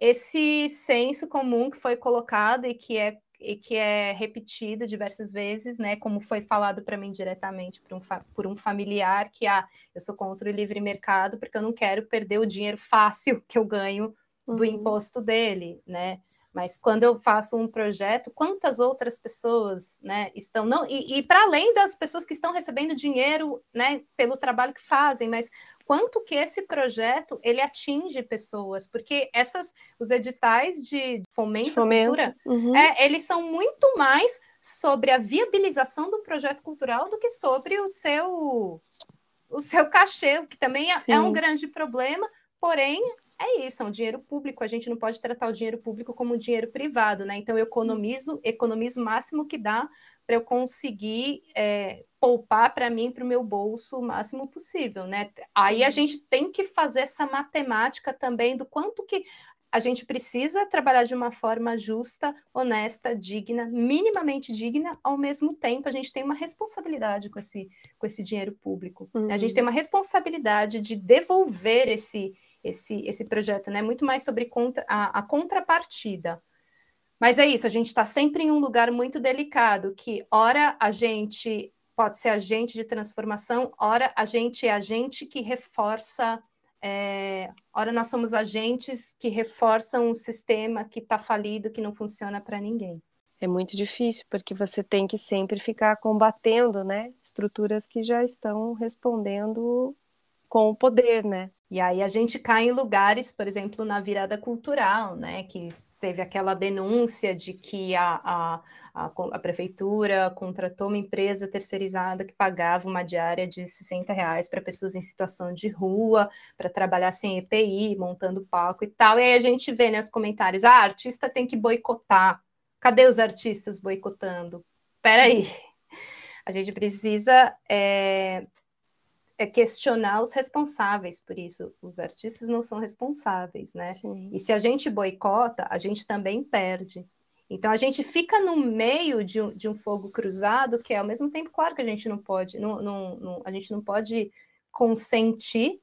esse senso comum que foi colocado e que é e que é repetido diversas vezes, né? Como foi falado para mim diretamente por um, por um familiar que ah, eu sou contra o livre mercado porque eu não quero perder o dinheiro fácil que eu ganho do uhum. imposto dele, né? Mas quando eu faço um projeto, quantas outras pessoas né, estão. não E, e para além das pessoas que estão recebendo dinheiro né, pelo trabalho que fazem, mas quanto que esse projeto ele atinge pessoas, porque essas os editais de fomento, fomento. cultura, uhum. é, eles são muito mais sobre a viabilização do projeto cultural do que sobre o seu o seu cachê, que também é, é um grande problema, Porém, é isso, é um dinheiro público, a gente não pode tratar o dinheiro público como dinheiro privado, né? Então, eu economizo, economizo o máximo que dá para eu conseguir é, poupar para mim, para o meu bolso, o máximo possível, né? Aí a gente tem que fazer essa matemática também do quanto que a gente precisa trabalhar de uma forma justa, honesta, digna, minimamente digna, ao mesmo tempo a gente tem uma responsabilidade com esse, com esse dinheiro público. Uhum. A gente tem uhum. uma responsabilidade de devolver esse, esse, esse projeto, né? Muito mais sobre contra, a, a contrapartida. Mas é isso, a gente está sempre em um lugar muito delicado, que ora a gente pode ser agente de transformação, ora a gente é agente que reforça, é, ora nós somos agentes que reforçam um sistema que está falido, que não funciona para ninguém. É muito difícil, porque você tem que sempre ficar combatendo, né? Estruturas que já estão respondendo com o poder, né? E aí a gente cai em lugares, por exemplo, na virada cultural, né? Que teve aquela denúncia de que a, a, a, a, prefeitura contratou uma empresa terceirizada que pagava uma diária de 60 reais para pessoas em situação de rua, para trabalhar sem EPI, montando palco e tal. E aí a gente vê nos né, comentários: ah, artista tem que boicotar. Cadê os artistas boicotando? Peraí. A gente precisa é, é questionar os responsáveis por isso. Os artistas não são responsáveis, né? Sim. E se a gente boicota, a gente também perde. Então a gente fica no meio de um, de um fogo cruzado, que é ao mesmo tempo, claro que a gente não pode, não, não, não, a gente não pode consentir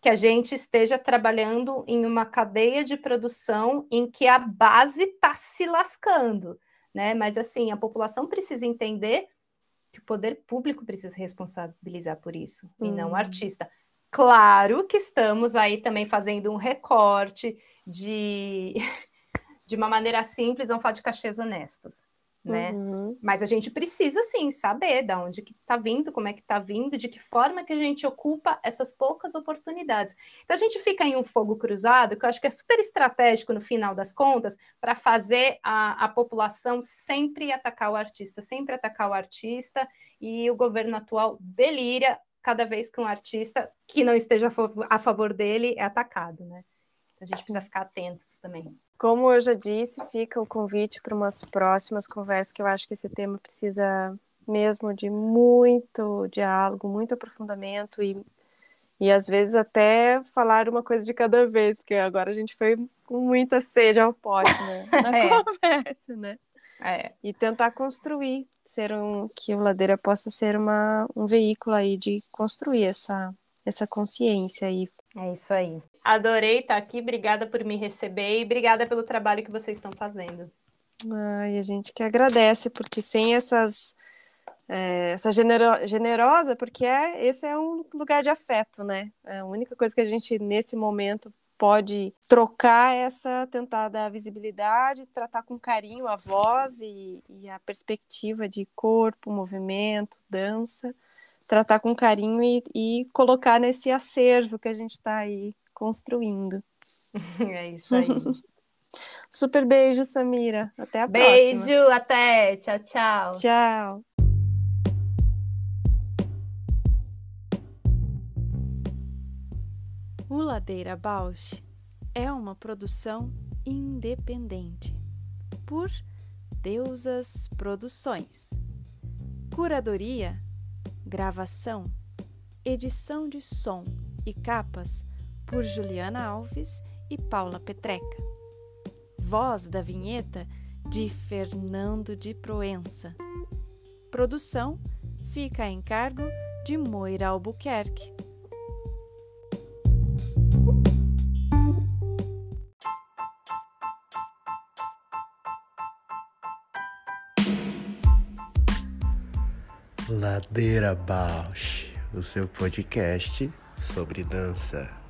que a gente esteja trabalhando em uma cadeia de produção em que a base está se lascando, né? Mas assim, a população precisa entender que o poder público precisa responsabilizar por isso, hum. e não o hum. artista. Claro que estamos aí também fazendo um recorte de, de uma maneira simples, vamos falar de cachês honestos né? Uhum. Mas a gente precisa sim saber de onde que está vindo, como é que está vindo, de que forma que a gente ocupa essas poucas oportunidades. Então a gente fica em um fogo cruzado, que eu acho que é super estratégico no final das contas, para fazer a, a população sempre atacar o artista, sempre atacar o artista, e o governo atual delira cada vez que um artista que não esteja a favor dele é atacado, né? Então, a gente precisa ficar atentos também. Como eu já disse, fica o convite para umas próximas conversas, que eu acho que esse tema precisa mesmo de muito diálogo, muito aprofundamento e, e às vezes até falar uma coisa de cada vez, porque agora a gente foi com muita sede ao pote, né? Na é. conversa, né? É. E tentar construir, ser um que o Ladeira possa ser uma, um veículo aí de construir essa, essa consciência aí. É isso aí. Adorei estar aqui, obrigada por me receber e obrigada pelo trabalho que vocês estão fazendo. Ai, a gente que agradece, porque sem essas. É, essa genero, generosa, porque é, esse é um lugar de afeto, né? É a única coisa que a gente, nesse momento, pode trocar essa, tentar dar visibilidade, tratar com carinho a voz e, e a perspectiva de corpo, movimento, dança, tratar com carinho e, e colocar nesse acervo que a gente está aí construindo. É isso aí. Super beijo, Samira. Até a beijo, próxima. Beijo, até. Tchau, tchau. Tchau. O Ladeira Bausch é uma produção independente por Deusas Produções. Curadoria, gravação, edição de som e capas por Juliana Alves e Paula Petreca. Voz da vinheta de Fernando de Proença. Produção fica a encargo de Moira Albuquerque. Ladeira Bausch, o seu podcast sobre dança.